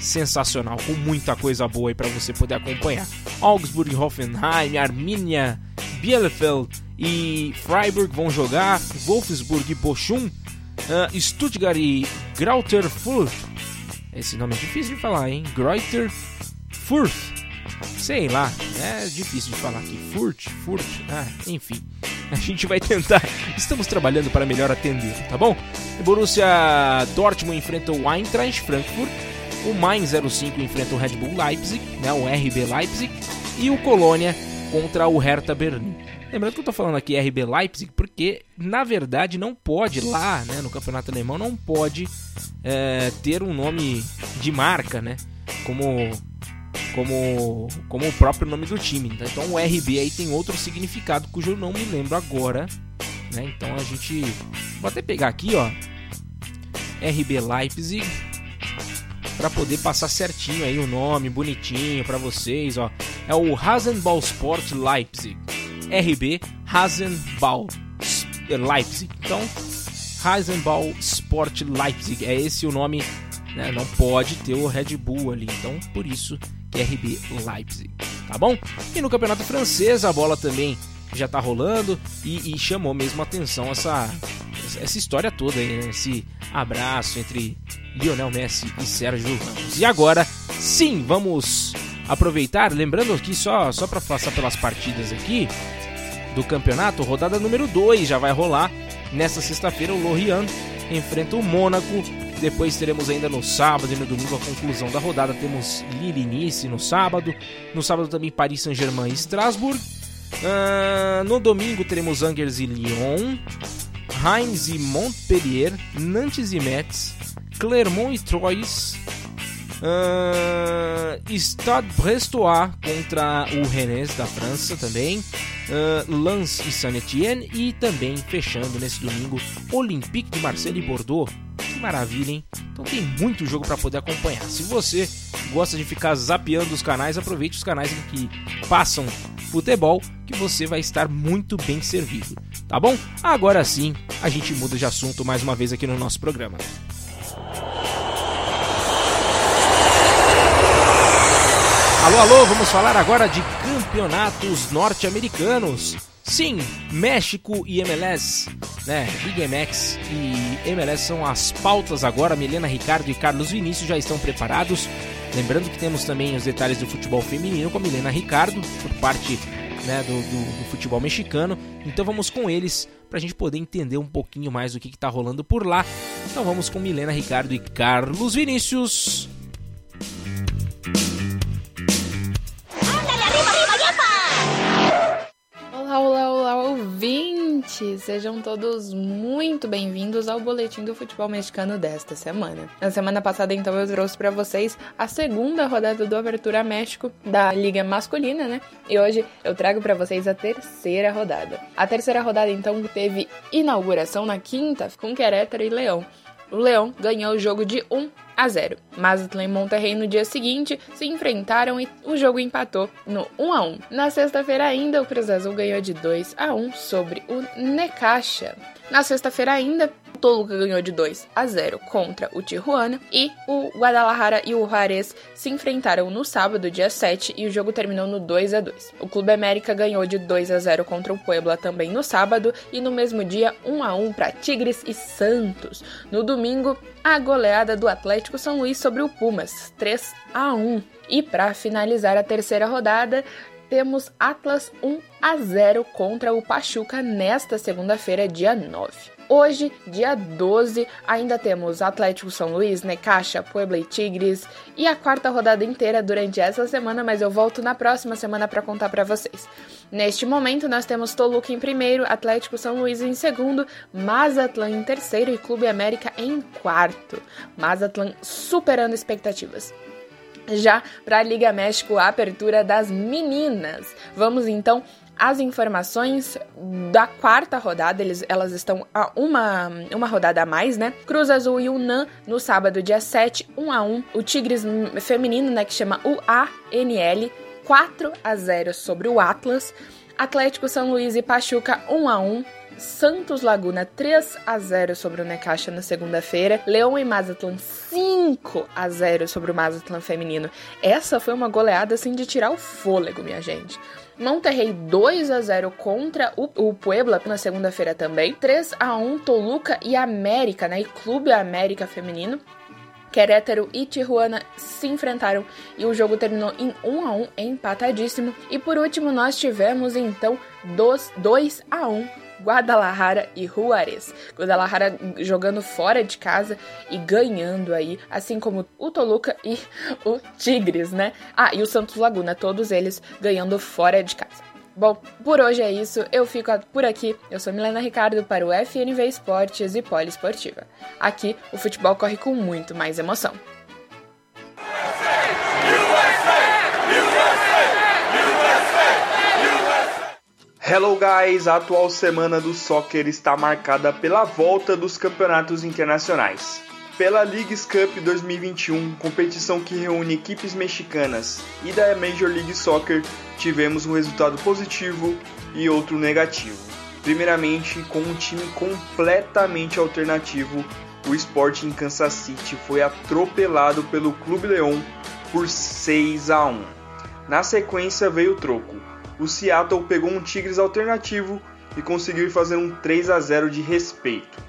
sensacional, com muita coisa boa aí para você poder acompanhar. Augsburg, Hoffenheim, Arminia, Bielefeld e Freiburg vão jogar, Wolfsburg e Bochum, uh, Stuttgart e Grauter Fürth. Esse nome é difícil de falar, hein? Greuter Fürth. Sei lá, é difícil de falar aqui. Furt, Furt, ah, enfim. A gente vai tentar. Estamos trabalhando para melhor atender, tá bom? Borussia Dortmund enfrenta o Eintracht Frankfurt. O Mainz 05 enfrenta o Red Bull Leipzig, né, o RB Leipzig. E o Colônia contra o Hertha Berlim. Lembrando que eu tô falando aqui RB Leipzig porque, na verdade, não pode lá, né, no campeonato alemão, não pode é, ter um nome de marca, né? Como como, como o próprio nome do time. Né? Então o RB aí tem outro significado cujo eu não me lembro agora. Né? Então a gente. Vou até pegar aqui, ó. RB Leipzig. Para poder passar certinho aí o nome, bonitinho para vocês, ó. É o Rasenball Sport Leipzig. RB Rasenball Leipzig. Então, Rasenball Sport Leipzig. É esse o nome né? Não pode ter o Red Bull ali. Então, por isso RB Leipzig, tá bom? E no campeonato francês a bola também já tá rolando e, e chamou mesmo atenção essa, essa história toda aí, né? esse abraço entre Lionel Messi e Sérgio Ramos. E agora, sim, vamos aproveitar, lembrando aqui só, só para passar pelas partidas aqui do campeonato, rodada número 2 já vai rolar. Nesta sexta-feira o Lorient enfrenta o Mônaco depois teremos ainda no sábado e no domingo a conclusão da rodada. Temos Lille Nice no sábado. No sábado também Paris Saint-Germain e Strasbourg. Uh, no domingo teremos Angers e Lyon. Reims e Montpellier. Nantes e Metz. Clermont e Troyes. Uh, Stade Brestois contra o Rennes da França também. Uh, Lens e Saint-Etienne. E também fechando nesse domingo Olympique de Marseille e Bordeaux que maravilha, hein? Então tem muito jogo para poder acompanhar. Se você gosta de ficar zapeando os canais, aproveite os canais que passam futebol, que você vai estar muito bem servido. Tá bom? Agora sim, a gente muda de assunto mais uma vez aqui no nosso programa. Alô, alô, vamos falar agora de campeonatos norte-americanos. Sim, México e MLS, né? Liga MX e MLS são as pautas agora. Milena Ricardo e Carlos Vinícius já estão preparados. Lembrando que temos também os detalhes do futebol feminino com a Milena Ricardo, por parte né, do, do, do, futebol mexicano. Então vamos com eles para a gente poder entender um pouquinho mais do que está rolando por lá. Então vamos com Milena Ricardo e Carlos Vinícius. Ouvintes! Sejam todos muito bem-vindos ao Boletim do Futebol Mexicano desta semana. Na semana passada, então, eu trouxe para vocês a segunda rodada do Abertura México da Liga Masculina, né? E hoje eu trago para vocês a terceira rodada. A terceira rodada, então, teve inauguração na quinta com Querétaro e Leão. o Leão ganhou o jogo de 1 a 0. Mazatlan e Monterrey no dia seguinte se enfrentaram e o jogo empatou no 1 a 1. Na sexta-feira ainda, o Cruz Azul ganhou de 2 a 1 sobre o Necaxa. Na sexta-feira ainda, o Toluca ganhou de 2 a 0 contra o Tijuana e o Guadalajara e o Juarez se enfrentaram no sábado, dia 7, e o jogo terminou no 2 a 2. O Clube América ganhou de 2 a 0 contra o Puebla também no sábado e no mesmo dia 1 a 1 para Tigres e Santos. No domingo, a goleada do Atlético São Luís sobre o Pumas, 3 a 1. E para finalizar a terceira rodada, temos Atlas 1 a 0 contra o Pachuca nesta segunda-feira, dia 9. Hoje, dia 12, ainda temos Atlético São Luís, Necaxa, Puebla e Tigres e a quarta rodada inteira durante essa semana, mas eu volto na próxima semana para contar para vocês. Neste momento, nós temos Toluca em primeiro, Atlético São Luís em segundo, Mazatlan em terceiro e Clube América em quarto. Mazatlan superando expectativas. Já para a Liga México, a abertura das meninas. Vamos então às informações da quarta rodada, eles, elas estão a uma, uma rodada a mais, né? Cruz Azul e UNAM no sábado, dia 7, 1 a 1 O Tigres feminino, né, que chama UANL, 4 a 0 sobre o Atlas. Atlético São Luís e Pachuca 1 a 1 Santos Laguna 3 a 0 sobre o Necaxa na segunda-feira, Leão e Mazatlan 5 a 0 sobre o Mazatlan feminino. Essa foi uma goleada assim de tirar o fôlego, minha gente. Monterrey 2 a 0 contra o, Puebla na segunda-feira também. 3 a 1 Toluca e América, né? E Clube América feminino. Querétaro e Tijuana se enfrentaram e o jogo terminou em 1 a 1 empatadíssimo. E por último nós tivemos então 2 a 1 Guadalajara e Juarez. Guadalajara jogando fora de casa e ganhando aí, assim como o Toluca e o Tigres, né? Ah, e o Santos Laguna, todos eles ganhando fora de casa. Bom, por hoje é isso, eu fico por aqui. Eu sou Milena Ricardo para o FNV Esportes e Poliesportiva. Aqui, o futebol corre com muito mais emoção. Hello guys, a atual semana do soccer está marcada pela volta dos campeonatos internacionais. Pela Leagues Cup 2021, competição que reúne equipes mexicanas, e da Major League Soccer, tivemos um resultado positivo e outro negativo. Primeiramente, com um time completamente alternativo, o Sporting Kansas City foi atropelado pelo Clube Leão por 6 a 1. Na sequência veio o troco o Seattle pegou um Tigres alternativo e conseguiu fazer um 3 a 0 de respeito.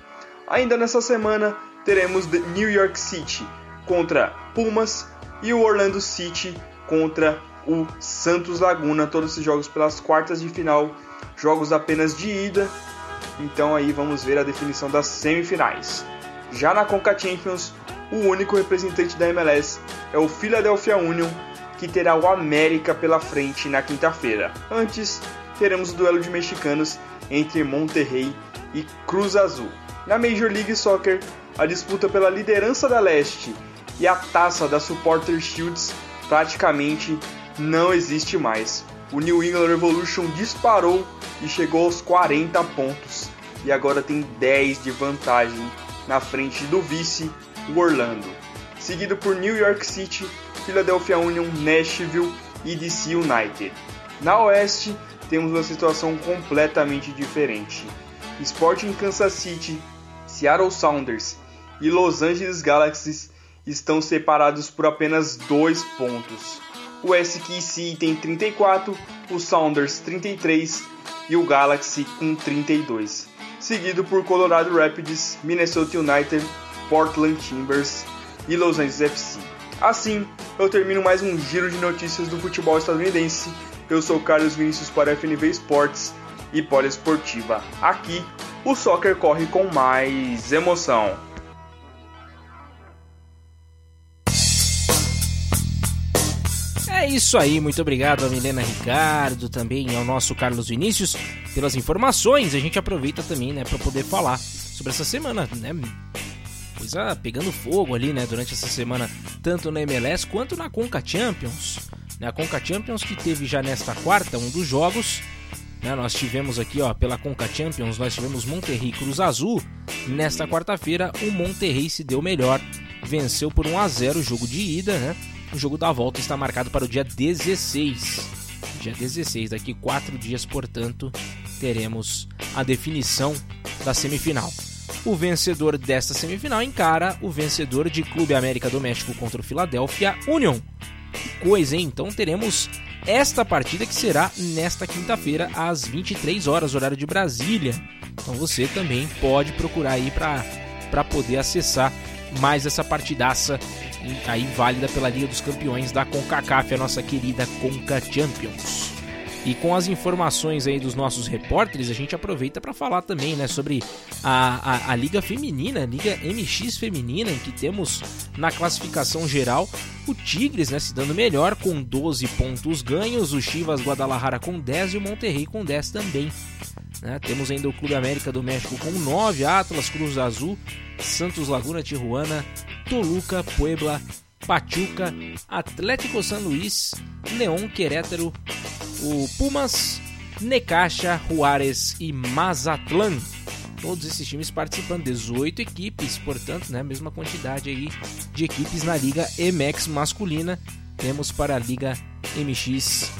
Ainda nessa semana teremos New York City contra Pumas e o Orlando City contra o Santos Laguna, todos esses jogos pelas quartas de final, jogos apenas de ida. Então aí vamos ver a definição das semifinais. Já na Conca Champions, o único representante da MLS é o Philadelphia Union que terá o América pela frente na quinta-feira. Antes, teremos o duelo de mexicanos entre Monterrey e Cruz Azul. Na Major League Soccer, a disputa pela liderança da leste e a taça da Supporter Shields praticamente não existe mais. O New England Revolution disparou e chegou aos 40 pontos e agora tem 10 de vantagem na frente do vice, o Orlando, seguido por New York City Philadelphia Union, Nashville e DC United. Na Oeste, temos uma situação completamente diferente. Sporting Kansas City, Seattle Sounders e Los Angeles Galaxy estão separados por apenas dois pontos. O SKC tem 34, o Sounders 33 e o Galaxy com 32, seguido por Colorado Rapids, Minnesota United, Portland Timbers e Los Angeles FC. Assim, eu termino mais um giro de notícias do futebol estadunidense. Eu sou Carlos Vinícius para FNV Esportes e Poliesportiva. Aqui, o soccer corre com mais emoção. É isso aí, muito obrigado a Milena Ricardo, também ao nosso Carlos Vinícius pelas informações. A gente aproveita também, né, para poder falar sobre essa semana, né? coisa pegando fogo ali, né, durante essa semana, tanto na MLS quanto na Conca Champions. Né, a Conca Champions que teve já nesta quarta um dos jogos Né? Nós tivemos aqui, ó, pela Conca Champions, nós tivemos Monterrey Cruz Azul. Nesta quarta-feira, o Monterrey se deu melhor, venceu por 1 a 0 o jogo de ida, né? O jogo da volta está marcado para o dia 16. Dia 16, daqui quatro dias, portanto, teremos a definição da semifinal. O vencedor desta semifinal encara o vencedor de Clube América do México contra o Philadelphia Union. Que coisa, hein? Então teremos esta partida que será nesta quinta-feira às 23 horas, horário de Brasília. Então você também pode procurar aí para poder acessar mais essa partidaça aí válida pela Liga dos Campeões da CONCACAF, a nossa querida CONCA Champions. E com as informações aí dos nossos repórteres, a gente aproveita para falar também, né, sobre a, a, a, Liga Feminina, a Liga MX Feminina, em que temos na classificação geral o Tigres, né, se dando melhor com 12 pontos ganhos, o Chivas Guadalajara com 10 e o Monterrey com 10 também. Né? Temos ainda o Clube América do México com 9, Atlas, Cruz Azul, Santos Laguna, Tijuana, Toluca, Puebla, Pachuca, Atlético San Luís, León Querétaro, o Pumas, Necaxa, Juárez e Mazatlan. Todos esses times participando, 18 equipes, portanto, né, mesma quantidade aí de equipes na Liga MX masculina. Temos para a Liga MX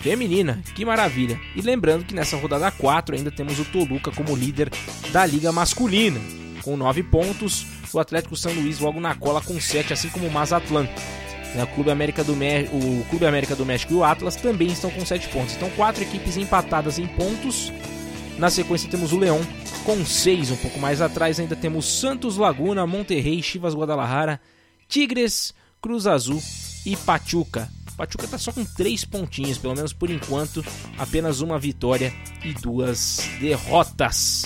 feminina. Que maravilha! E lembrando que nessa rodada 4 ainda temos o Toluca como líder da Liga masculina, com 9 pontos. O Atlético São Luís logo na cola com 7, assim como o Mazatlan. O, Clube América do o Clube América do México e o Atlas também estão com 7 pontos. Então, quatro equipes empatadas em pontos. Na sequência temos o Leão com 6, um pouco mais atrás ainda temos Santos Laguna, Monterrey, Chivas Guadalajara, Tigres, Cruz Azul e Pachuca. Pachuca está só com 3 pontinhos, pelo menos por enquanto, apenas uma vitória e duas derrotas.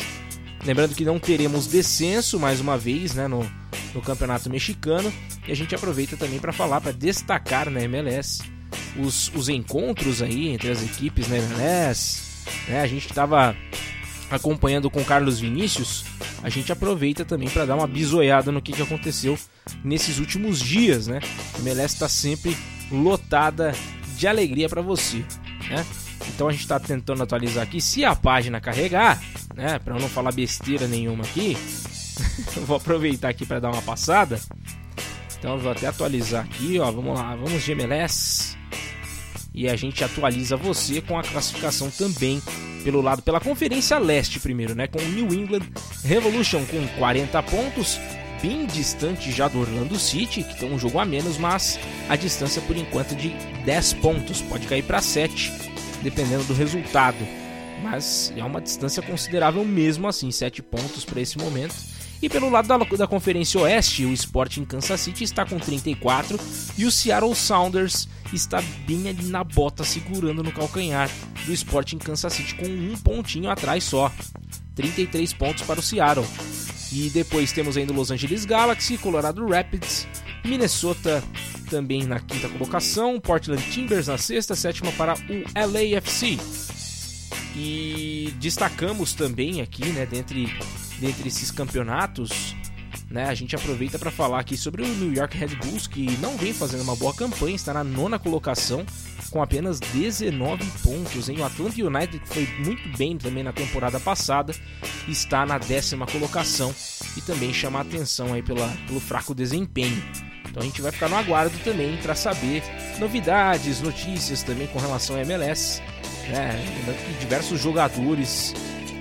Lembrando que não teremos descenso mais uma vez né, no, no Campeonato Mexicano. E a gente aproveita também para falar, para destacar na MLS os, os encontros aí entre as equipes na MLS. Né? A gente estava acompanhando com Carlos Vinícius, a gente aproveita também para dar uma bisoiada no que, que aconteceu nesses últimos dias, né? A MLS está sempre lotada de alegria para você, né? Então a gente está tentando atualizar aqui, se a página carregar, né? Para não falar besteira nenhuma aqui, vou aproveitar aqui para dar uma passada. Então vou até atualizar aqui, ó. Vamos lá, vamos de. E a gente atualiza você com a classificação também pelo lado pela Conferência Leste primeiro, né? Com o New England Revolution com 40 pontos, bem distante já do Orlando City, que tem um jogo a menos, mas a distância por enquanto é de 10 pontos, pode cair para 7, dependendo do resultado. Mas é uma distância considerável mesmo assim, 7 pontos para esse momento. E pelo lado da, da Conferência Oeste, o Sporting Kansas City está com 34 e o Seattle Sounders está bem ali na bota, segurando no calcanhar do Sporting Kansas City com um pontinho atrás só. 33 pontos para o Seattle. E depois temos ainda o Los Angeles Galaxy, Colorado Rapids, Minnesota também na quinta colocação, Portland Timbers na sexta, sétima para o LAFC. E destacamos também aqui, né, dentre dentre esses campeonatos, né, a gente aproveita para falar aqui sobre o New York Red Bulls, que não vem fazendo uma boa campanha, está na nona colocação com apenas 19 pontos. Em o Atlanta United, que foi muito bem também na temporada passada, está na décima colocação e também chama a atenção aí pela, pelo fraco desempenho. Então a gente vai ficar no aguardo também para saber novidades, notícias também com relação ao MLS. Né? Diversos jogadores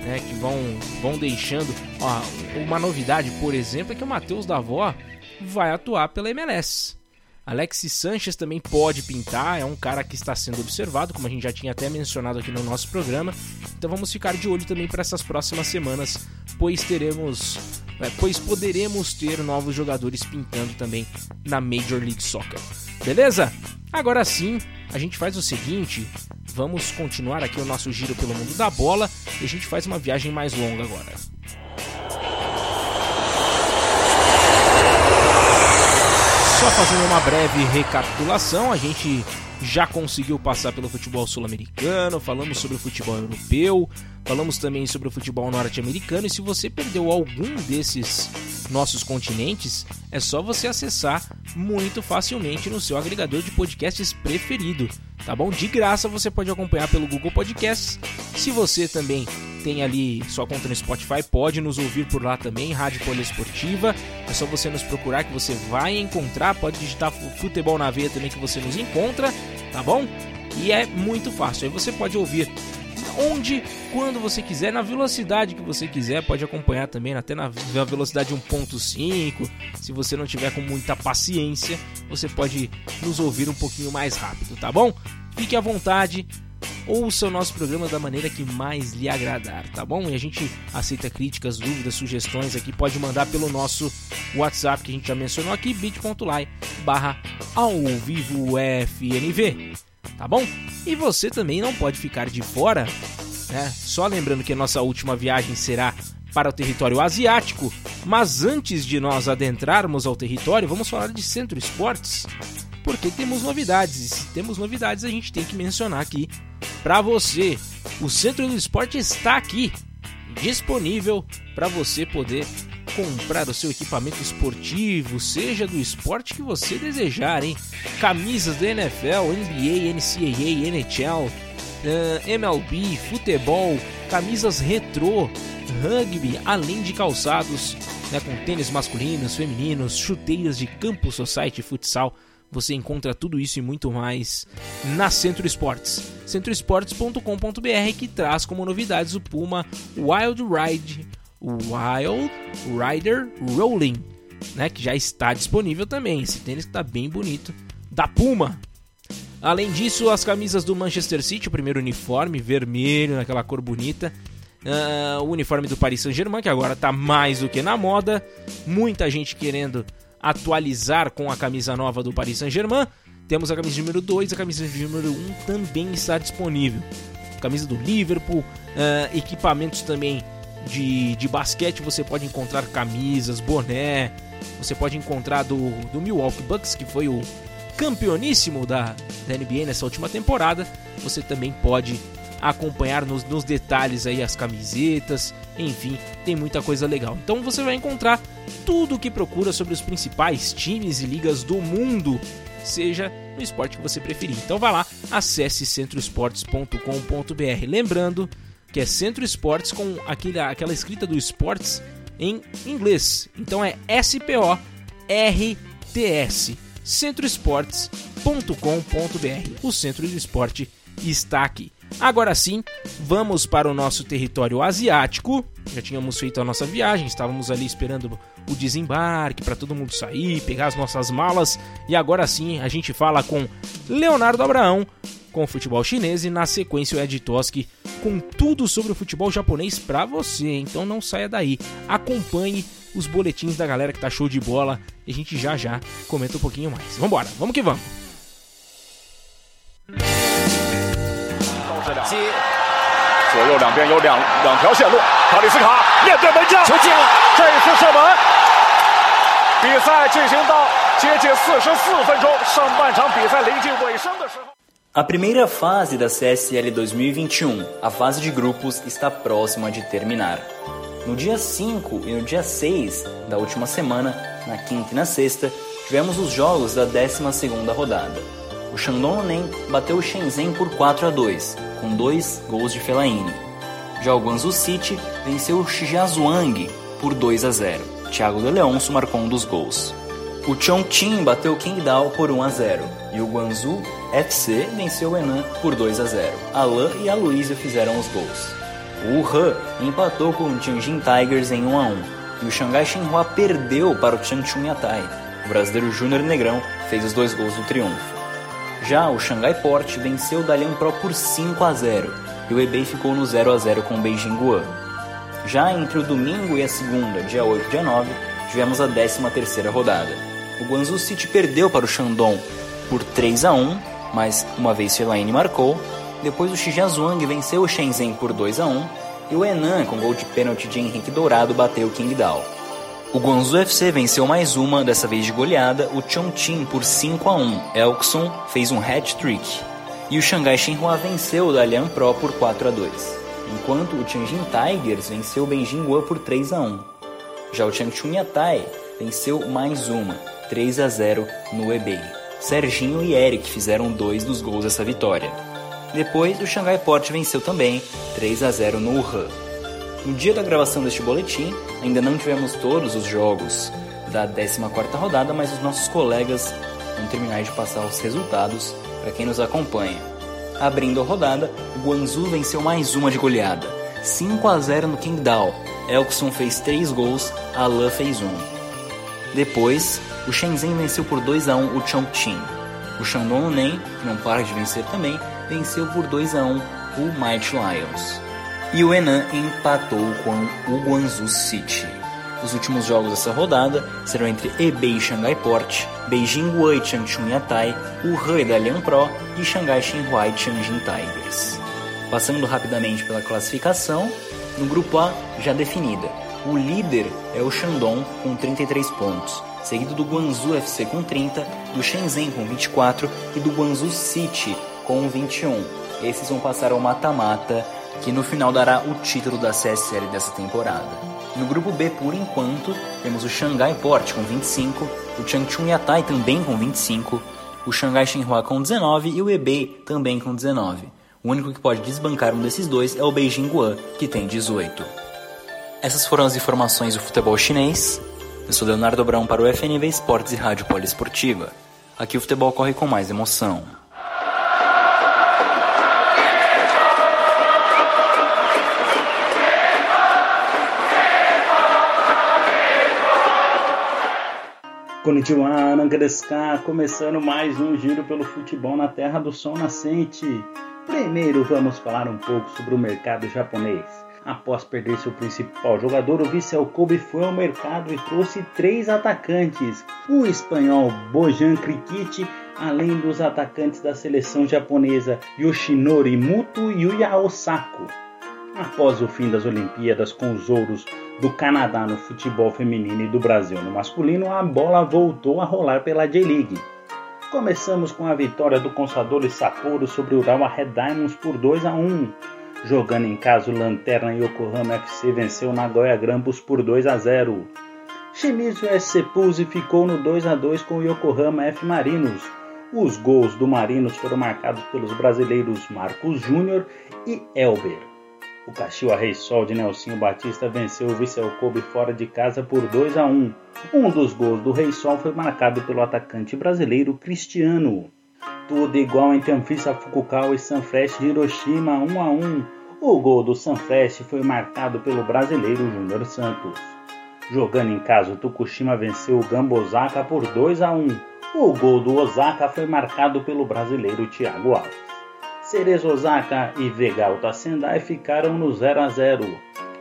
né, que vão, vão deixando. Ó, uma novidade, por exemplo, é que o Matheus Davó vai atuar pela MLS. Alexis Sanches também pode pintar, é um cara que está sendo observado, como a gente já tinha até mencionado aqui no nosso programa. Então vamos ficar de olho também para essas próximas semanas, pois teremos, é, pois poderemos ter novos jogadores pintando também na Major League Soccer. Beleza? Agora sim, a gente faz o seguinte, vamos continuar aqui o nosso giro pelo mundo da bola e a gente faz uma viagem mais longa agora. Só fazendo uma breve recapitulação, a gente já conseguiu passar pelo futebol sul-americano, falamos sobre o futebol europeu, falamos também sobre o futebol norte-americano. E se você perdeu algum desses nossos continentes, é só você acessar muito facilmente no seu agregador de podcasts preferido, tá bom? De graça você pode acompanhar pelo Google Podcasts. Se você também tem ali sua conta no Spotify, pode nos ouvir por lá também, Rádio Poliesportiva. É só você nos procurar que você vai encontrar, pode digitar Futebol na Veia também que você nos encontra, tá bom? E é muito fácil. Aí você pode ouvir onde, quando você quiser, na velocidade que você quiser, pode acompanhar também até na velocidade 1.5. Se você não tiver com muita paciência, você pode nos ouvir um pouquinho mais rápido, tá bom? Fique à vontade, ouça o nosso programa da maneira que mais lhe agradar, tá bom? E a gente aceita críticas, dúvidas, sugestões aqui, pode mandar pelo nosso WhatsApp que a gente já mencionou aqui, bit.ly barra ao vivo FNV, tá bom? E você também não pode ficar de fora, né? Só lembrando que a nossa última viagem será para o território asiático, mas antes de nós adentrarmos ao território, vamos falar de Centro Esportes, porque temos novidades. E se temos novidades, a gente tem que mencionar aqui para você. O Centro do Esporte está aqui, disponível para você poder comprar o seu equipamento esportivo, seja do esporte que você desejar, hein? Camisas da NFL, NBA, NCAA, NHL, MLB, futebol, camisas retrô, rugby, além de calçados, né, com tênis masculinos, femininos, chuteiras de campo, society, futsal. Você encontra tudo isso e muito mais na Centro Esportes. centroesportes.com.br que traz como novidades o Puma Wild Ride Wild Rider Rolling, né, que já está disponível também. Esse tênis está bem bonito, da Puma. Além disso, as camisas do Manchester City, o primeiro uniforme vermelho, naquela cor bonita. Uh, o uniforme do Paris Saint-Germain, que agora está mais do que na moda. Muita gente querendo atualizar com a camisa nova do Paris Saint-Germain. Temos a camisa número 2, a camisa número 1 um também está disponível. Camisa do Liverpool, uh, equipamentos também de, de basquete você pode encontrar camisas, boné, você pode encontrar do, do Milwaukee Bucks, que foi o campeoníssimo da, da NBA nessa última temporada. Você também pode acompanhar nos, nos detalhes aí as camisetas, enfim, tem muita coisa legal. Então você vai encontrar tudo o que procura sobre os principais times e ligas do mundo, seja no esporte que você preferir. Então vá lá, acesse centroesportes.com.br. Lembrando que é Centro Esportes com aquele, aquela escrita do esportes em inglês. Então é S-P-O-R-T-S, centroesportes.com.br. O Centro de Esporte está aqui. Agora sim, vamos para o nosso território asiático. Já tínhamos feito a nossa viagem, estávamos ali esperando o desembarque para todo mundo sair, pegar as nossas malas. E agora sim, a gente fala com Leonardo Abraão, com o futebol chinês e na sequência o Ed Toski com tudo sobre o futebol japonês para você. Então não saia daí. Acompanhe os boletins da galera que tá show de bola e a gente já já comenta um pouquinho mais. Vambora, vamos que vamos. A primeira fase da CSL 2021, a fase de grupos, está próxima de terminar. No dia 5 e no dia 6 da última semana, na quinta e na sexta, tivemos os jogos da 12 rodada. O Shandong Nen bateu o Shenzhen por 4 a 2, com dois gols de Fellaini. Já o Guangzhou City venceu o Shijiazhuang por 2 a 0. Thiago de Leonso marcou um dos gols. O Chongqing bateu o Qingdao por 1 a 0 e o Guangzhou FC venceu o Henan por 2 a 0. Alain e Aloysio fizeram os gols. O Wuhan empatou com o Tianjin Tigers em 1 a 1 e o Shanghai Shenhua perdeu para o Changchun Yatai. O brasileiro Júnior Negrão fez os dois gols do triunfo. Já o Shanghai Port venceu o Dalian Pro por 5 a 0 e o Ebay ficou no 0 a 0 com o Beijing Guan. Já entre o domingo e a segunda, dia 8 e dia 9, tivemos a 13 terceira rodada. O Guangzhou City perdeu para o Shandong por 3 a 1 mas uma vez Fellaini marcou. Depois o Shijiazhuang venceu o Shenzhen por 2 a 1 e o Henan, com gol de pênalti de Henrique Dourado, bateu o Qingdao. O Guangzhou FC venceu mais uma, dessa vez de goleada, o Chongqing por 5 a 1. Elkson fez um hat-trick. E o Shanghai Shenhua venceu o Dalian Pro por 4 a 2. Enquanto o Tianjin Tigers venceu o Beijing Guo por 3 a 1. Já o Changchun Yatai venceu mais uma, 3 a 0 no Ebei. Serginho e Eric fizeram dois dos gols dessa vitória. Depois, o Shanghai Port venceu também, 3 a 0 no Wuhan. No dia da gravação deste boletim, ainda não tivemos todos os jogos da 14ª rodada, mas os nossos colegas vão terminar de passar os resultados para quem nos acompanha. Abrindo a rodada, o Guangzhou venceu mais uma de goleada, 5 a 0 no Qingdao. Elkson fez 3 gols, Alain fez um. Depois, o Shenzhen venceu por 2 a 1 o Chongqing. O Shandong Luneng, que não para de vencer também, venceu por 2 a 1 o Mighty Lions e o Henan empatou com o Guangzhou City. Os últimos jogos dessa rodada serão entre Hebei Shanghai Port, Beijing Guo e Changchun Yatai, Wuhan Dalian Pro e Shanghai e Tianjin Tigers. Passando rapidamente pela classificação, no grupo A já definida. O líder é o Shandong com 33 pontos, seguido do Guangzhou FC com 30, do Shenzhen com 24 e do Guangzhou City com 21. Esses vão passar ao mata-mata que no final dará o título da CSL dessa temporada. No grupo B, por enquanto, temos o Shanghai Port com 25, o Changchun Yatai também com 25, o Shanghai Shenhua com 19 e o Hebei também com 19. O único que pode desbancar um desses dois é o Beijing Guan, que tem 18. Essas foram as informações do futebol chinês. Eu sou Leonardo Brão para o FNV Esportes e Rádio Poliesportiva. Aqui o futebol corre com mais emoção. Konnichiwa, Nangadeska, começando mais um giro pelo futebol na Terra do Sol Nascente. Primeiro vamos falar um pouco sobre o mercado japonês. Após perder seu principal jogador, o Vissel Kobe foi ao mercado e trouxe três atacantes. O espanhol Bojan Krikic, além dos atacantes da seleção japonesa Yoshinori Muto e Yuya Osako. Após o fim das Olimpíadas com os ouros do Canadá no futebol feminino e do Brasil no masculino, a bola voltou a rolar pela J-League. Começamos com a vitória do Consadole Sapporo sobre o Urawa Red Diamonds por 2 a 1. Jogando em casa, o Lanterna Yokohama FC venceu Nagoya Grampus por 2 a 0. Shimizu SC Pulse ficou no 2 a 2 com o Yokohama F Marinos. Os gols do Marinos foram marcados pelos brasileiros Marcos Júnior e Elber. O Caxiwa Rei Sol de Nelsinho Batista venceu o Vissel Kobe fora de casa por 2 a 1. Um dos gols do Rei Sol foi marcado pelo atacante brasileiro Cristiano. Tudo igual entre Anfisa Fukukawa e Sanfresh de Hiroshima 1 a 1. O gol do Sanfresh foi marcado pelo brasileiro Júnior Santos. Jogando em casa, o venceu o Gamba Osaka por 2 a 1. O gol do Osaka foi marcado pelo brasileiro Thiago Alves. Cerezo Osaka e Vegalta Sendai ficaram no 0 a 0.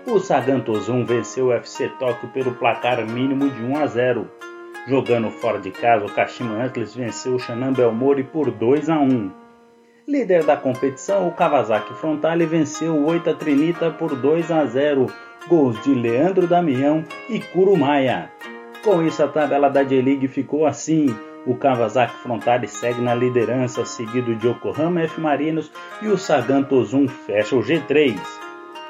O Sagan Tozun venceu o FC Tóquio pelo placar mínimo de 1 a 0. Jogando fora de casa, o Kashima Antlers venceu o Shannon Belmori por 2 a 1. Líder da competição, o Kawasaki Frontale venceu o Oita Trinita por 2 a 0, gols de Leandro Damião e Kurumaya. Com isso, a tabela da J-League ficou assim: o Kawasaki Frontale segue na liderança, seguido de Yokohama F Marinos e o Sagan Tozun fecha o G3.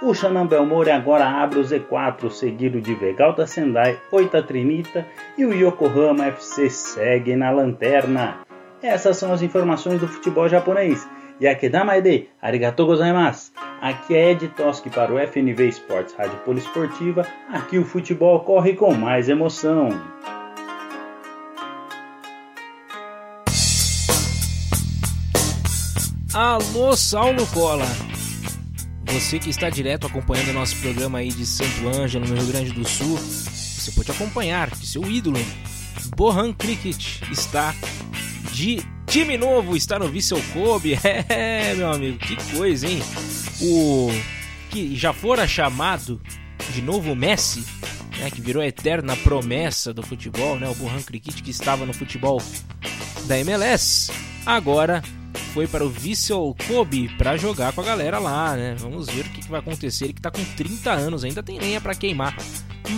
O Shannon Belmore agora abre o Z4, seguido de Vegalta Sendai, Oita Trinita e o Yokohama FC segue na lanterna. Essas são as informações do futebol japonês. Yakedamaide, arigatou gozaimasu. Aqui é Ed Toski para o FNV Esportes Rádio Poliesportiva. Aqui o futebol corre com mais emoção. Alô, Saulo Cola! Você que está direto acompanhando o nosso programa aí de Santo Ângelo, no Rio Grande do Sul, você pode acompanhar que seu ídolo, Bohan Cricket, está de time novo, está no Vissel Kobe. É, meu amigo, que coisa, hein? O que já fora chamado de novo Messi, né, que virou a eterna promessa do futebol, né? O Bohan Cricket que estava no futebol da MLS, agora foi para o Vissel Kobe para jogar com a galera lá, né? Vamos ver o que, que vai acontecer. Ele que tá com 30 anos, ainda tem lenha para queimar.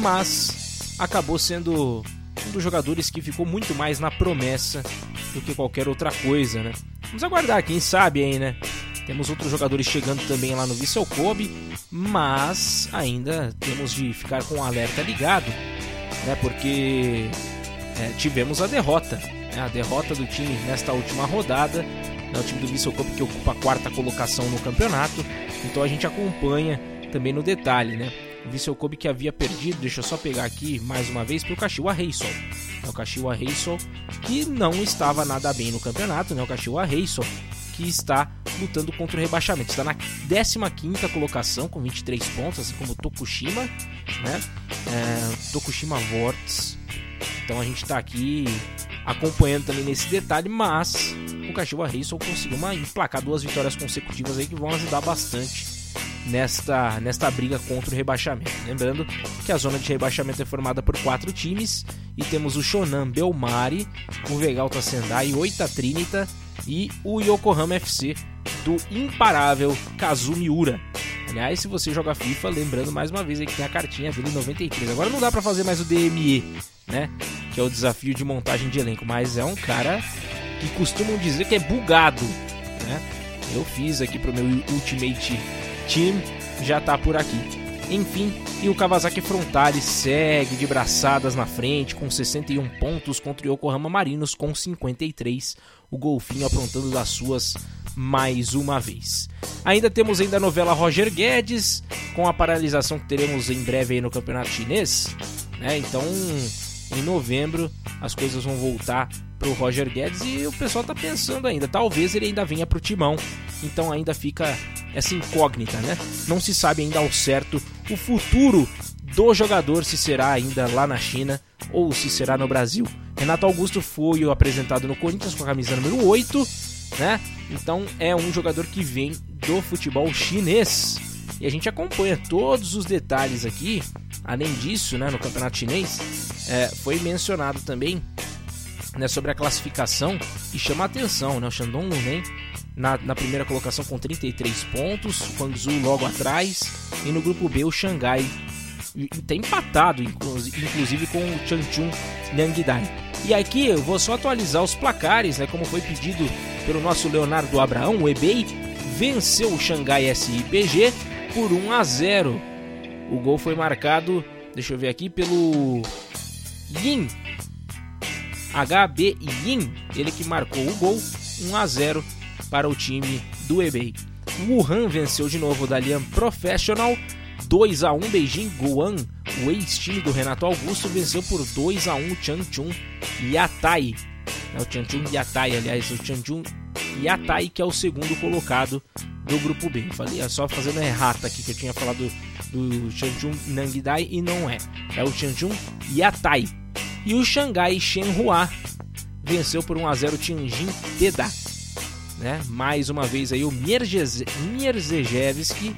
Mas acabou sendo um dos jogadores que ficou muito mais na promessa do que qualquer outra coisa, né? Vamos aguardar, quem sabe aí, né? Temos outros jogadores chegando também lá no Vissel Kobe, mas ainda temos de ficar com o alerta ligado, né? Porque é, tivemos a derrota, né? a derrota do time nesta última rodada, né? o time do Vissel Kobe que ocupa a quarta colocação no campeonato, então a gente acompanha também no detalhe, né? O Vissel Kobe que havia perdido, deixa eu só pegar aqui mais uma vez, para o Kashiwa Reysol. É o Kashiwa Reysol que não estava nada bem no campeonato, né? O Kashiwa Reysol que está lutando contra o rebaixamento. Está na 15ª colocação com 23 pontos, assim como Tokushima, né? É, Tokushima Vortex. Então a gente está aqui acompanhando também nesse detalhe, mas o Kashiwa Reysol conseguiu uma, emplacar duas vitórias consecutivas aí que vão ajudar bastante nesta, nesta briga contra o rebaixamento. Lembrando que a zona de rebaixamento é formada por quatro times e temos o Shonan Belmari, o Vegalta Sendai, Oita Trinita e o Yokohama FC do imparável Kazumi Ura. Aliás, se você joga FIFA, lembrando mais uma vez aí que tem a cartinha dele 93. Agora não dá para fazer mais o DME, né? Que é o desafio de montagem de elenco, mas é um cara que costumam dizer que é bugado, né? Eu fiz aqui pro meu Ultimate Team, já tá por aqui. Enfim, e o Kawasaki Frontale segue de braçadas na frente com 61 pontos contra o Yokohama Marinos com 53. O Golfinho aprontando das suas mais uma vez. Ainda temos ainda a novela Roger Guedes, com a paralisação que teremos em breve no campeonato chinês. Né? Então, em novembro, as coisas vão voltar para o Roger Guedes e o pessoal está pensando ainda. Talvez ele ainda venha para o timão. Então ainda fica essa incógnita, né? Não se sabe ainda ao certo o futuro do jogador, se será ainda lá na China ou se será no Brasil. Renato Augusto foi apresentado no Corinthians com a camisa número 8, né? Então é um jogador que vem do futebol chinês. E a gente acompanha todos os detalhes aqui. Além disso, né, no campeonato chinês, é, foi mencionado também né, sobre a classificação e chama a atenção, né, o Shandong Luneng na, na, primeira colocação com 33 pontos, o Guangzhou logo atrás, e no grupo B o Xangai tem empatado, inclusive com o Changchun Liangdai. E aqui eu vou só atualizar os placares, né, como foi pedido pelo nosso Leonardo Abraão, o eBay venceu o Xangai SIPG por 1 a 0. O gol foi marcado, deixa eu ver aqui, pelo Yin HB Yin, ele que marcou o gol 1 a 0 para o time do eBay. Wuhan venceu de novo o Dalian Professional 2 a 1 Beijing Guan, o ex-time do Renato Augusto venceu por 2 a 1 Changchun Yatai. É o Changchun Yatai, aliás, o Changchun Yatai que é o segundo colocado do grupo B. Falei, é só fazendo errata aqui que eu tinha falado do, do Changchun Nangdai e não é. É o Changchun Yatai. E o Xangai Shenhua venceu por 1 a 0 o Tianjin Teda. Né? Mais uma vez aí o Mierzejewski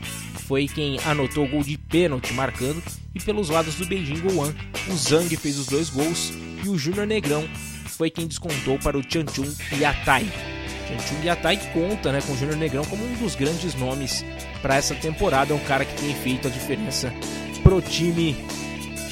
foi quem anotou o gol de pênalti marcando e pelos lados do Beijing Goan, o Zhang fez os dois gols e o Júnior Negrão foi quem descontou para o Chanchun Yatai. Chanchun Yatai conta né, com o Júnior Negrão como um dos grandes nomes para essa temporada, é um cara que tem feito a diferença pro time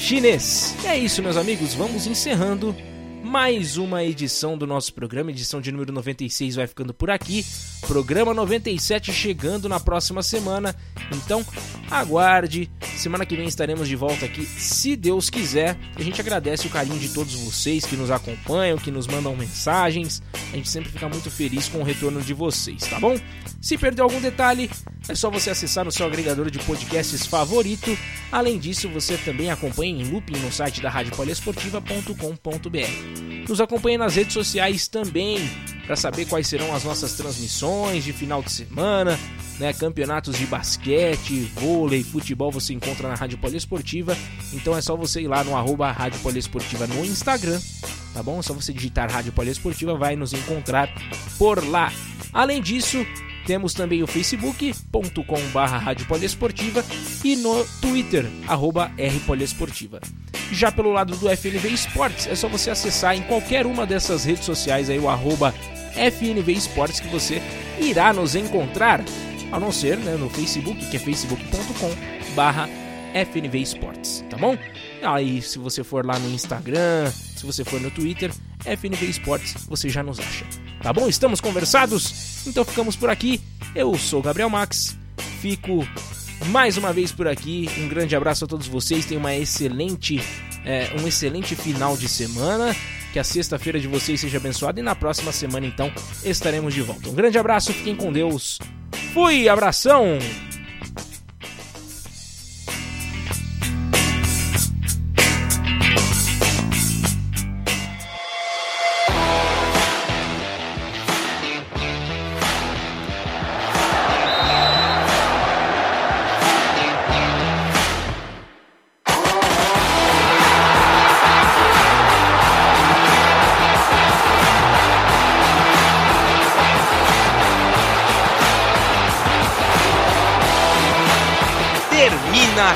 chinês. E é isso, meus amigos, vamos encerrando mais uma edição do nosso programa, edição de número 96 vai ficando por aqui. Programa 97 chegando na próxima semana. Então, aguarde. Semana que vem estaremos de volta aqui, se Deus quiser. A gente agradece o carinho de todos vocês que nos acompanham, que nos mandam mensagens. A gente sempre fica muito feliz com o retorno de vocês, tá bom? Se perdeu algum detalhe, é só você acessar no seu agregador de podcasts favorito. Além disso, você também acompanha em looping no site da radiopoliesportiva.com.br. Nos acompanhe nas redes sociais também para saber quais serão as nossas transmissões de final de semana, né? Campeonatos de basquete, vôlei, futebol você encontra na Rádio Poliesportiva. Então é só você ir lá no arroba Rádio Poliesportiva no Instagram, tá bom? É só você digitar Rádio Poliesportiva, vai nos encontrar por lá. Além disso, temos também o facebook.com.br Rádio Poliesportiva e no Twitter, arroba Rpoliesportiva. Já pelo lado do FNV Esportes, é só você acessar em qualquer uma dessas redes sociais aí o arroba FNV Esportes que você irá nos encontrar, a não ser né, no Facebook, que é facebook.com barra FNV Esportes, tá bom? Aí, se você for lá no Instagram, se você for no Twitter, FNV Esportes, você já nos acha. Tá bom? Estamos conversados? Então ficamos por aqui. Eu sou o Gabriel Max, fico mais uma vez por aqui. Um grande abraço a todos vocês. Tenham uma excelente, é, um excelente final de semana. Que a sexta-feira de vocês seja abençoada e na próxima semana então estaremos de volta. Um grande abraço, fiquem com Deus. Fui, abração.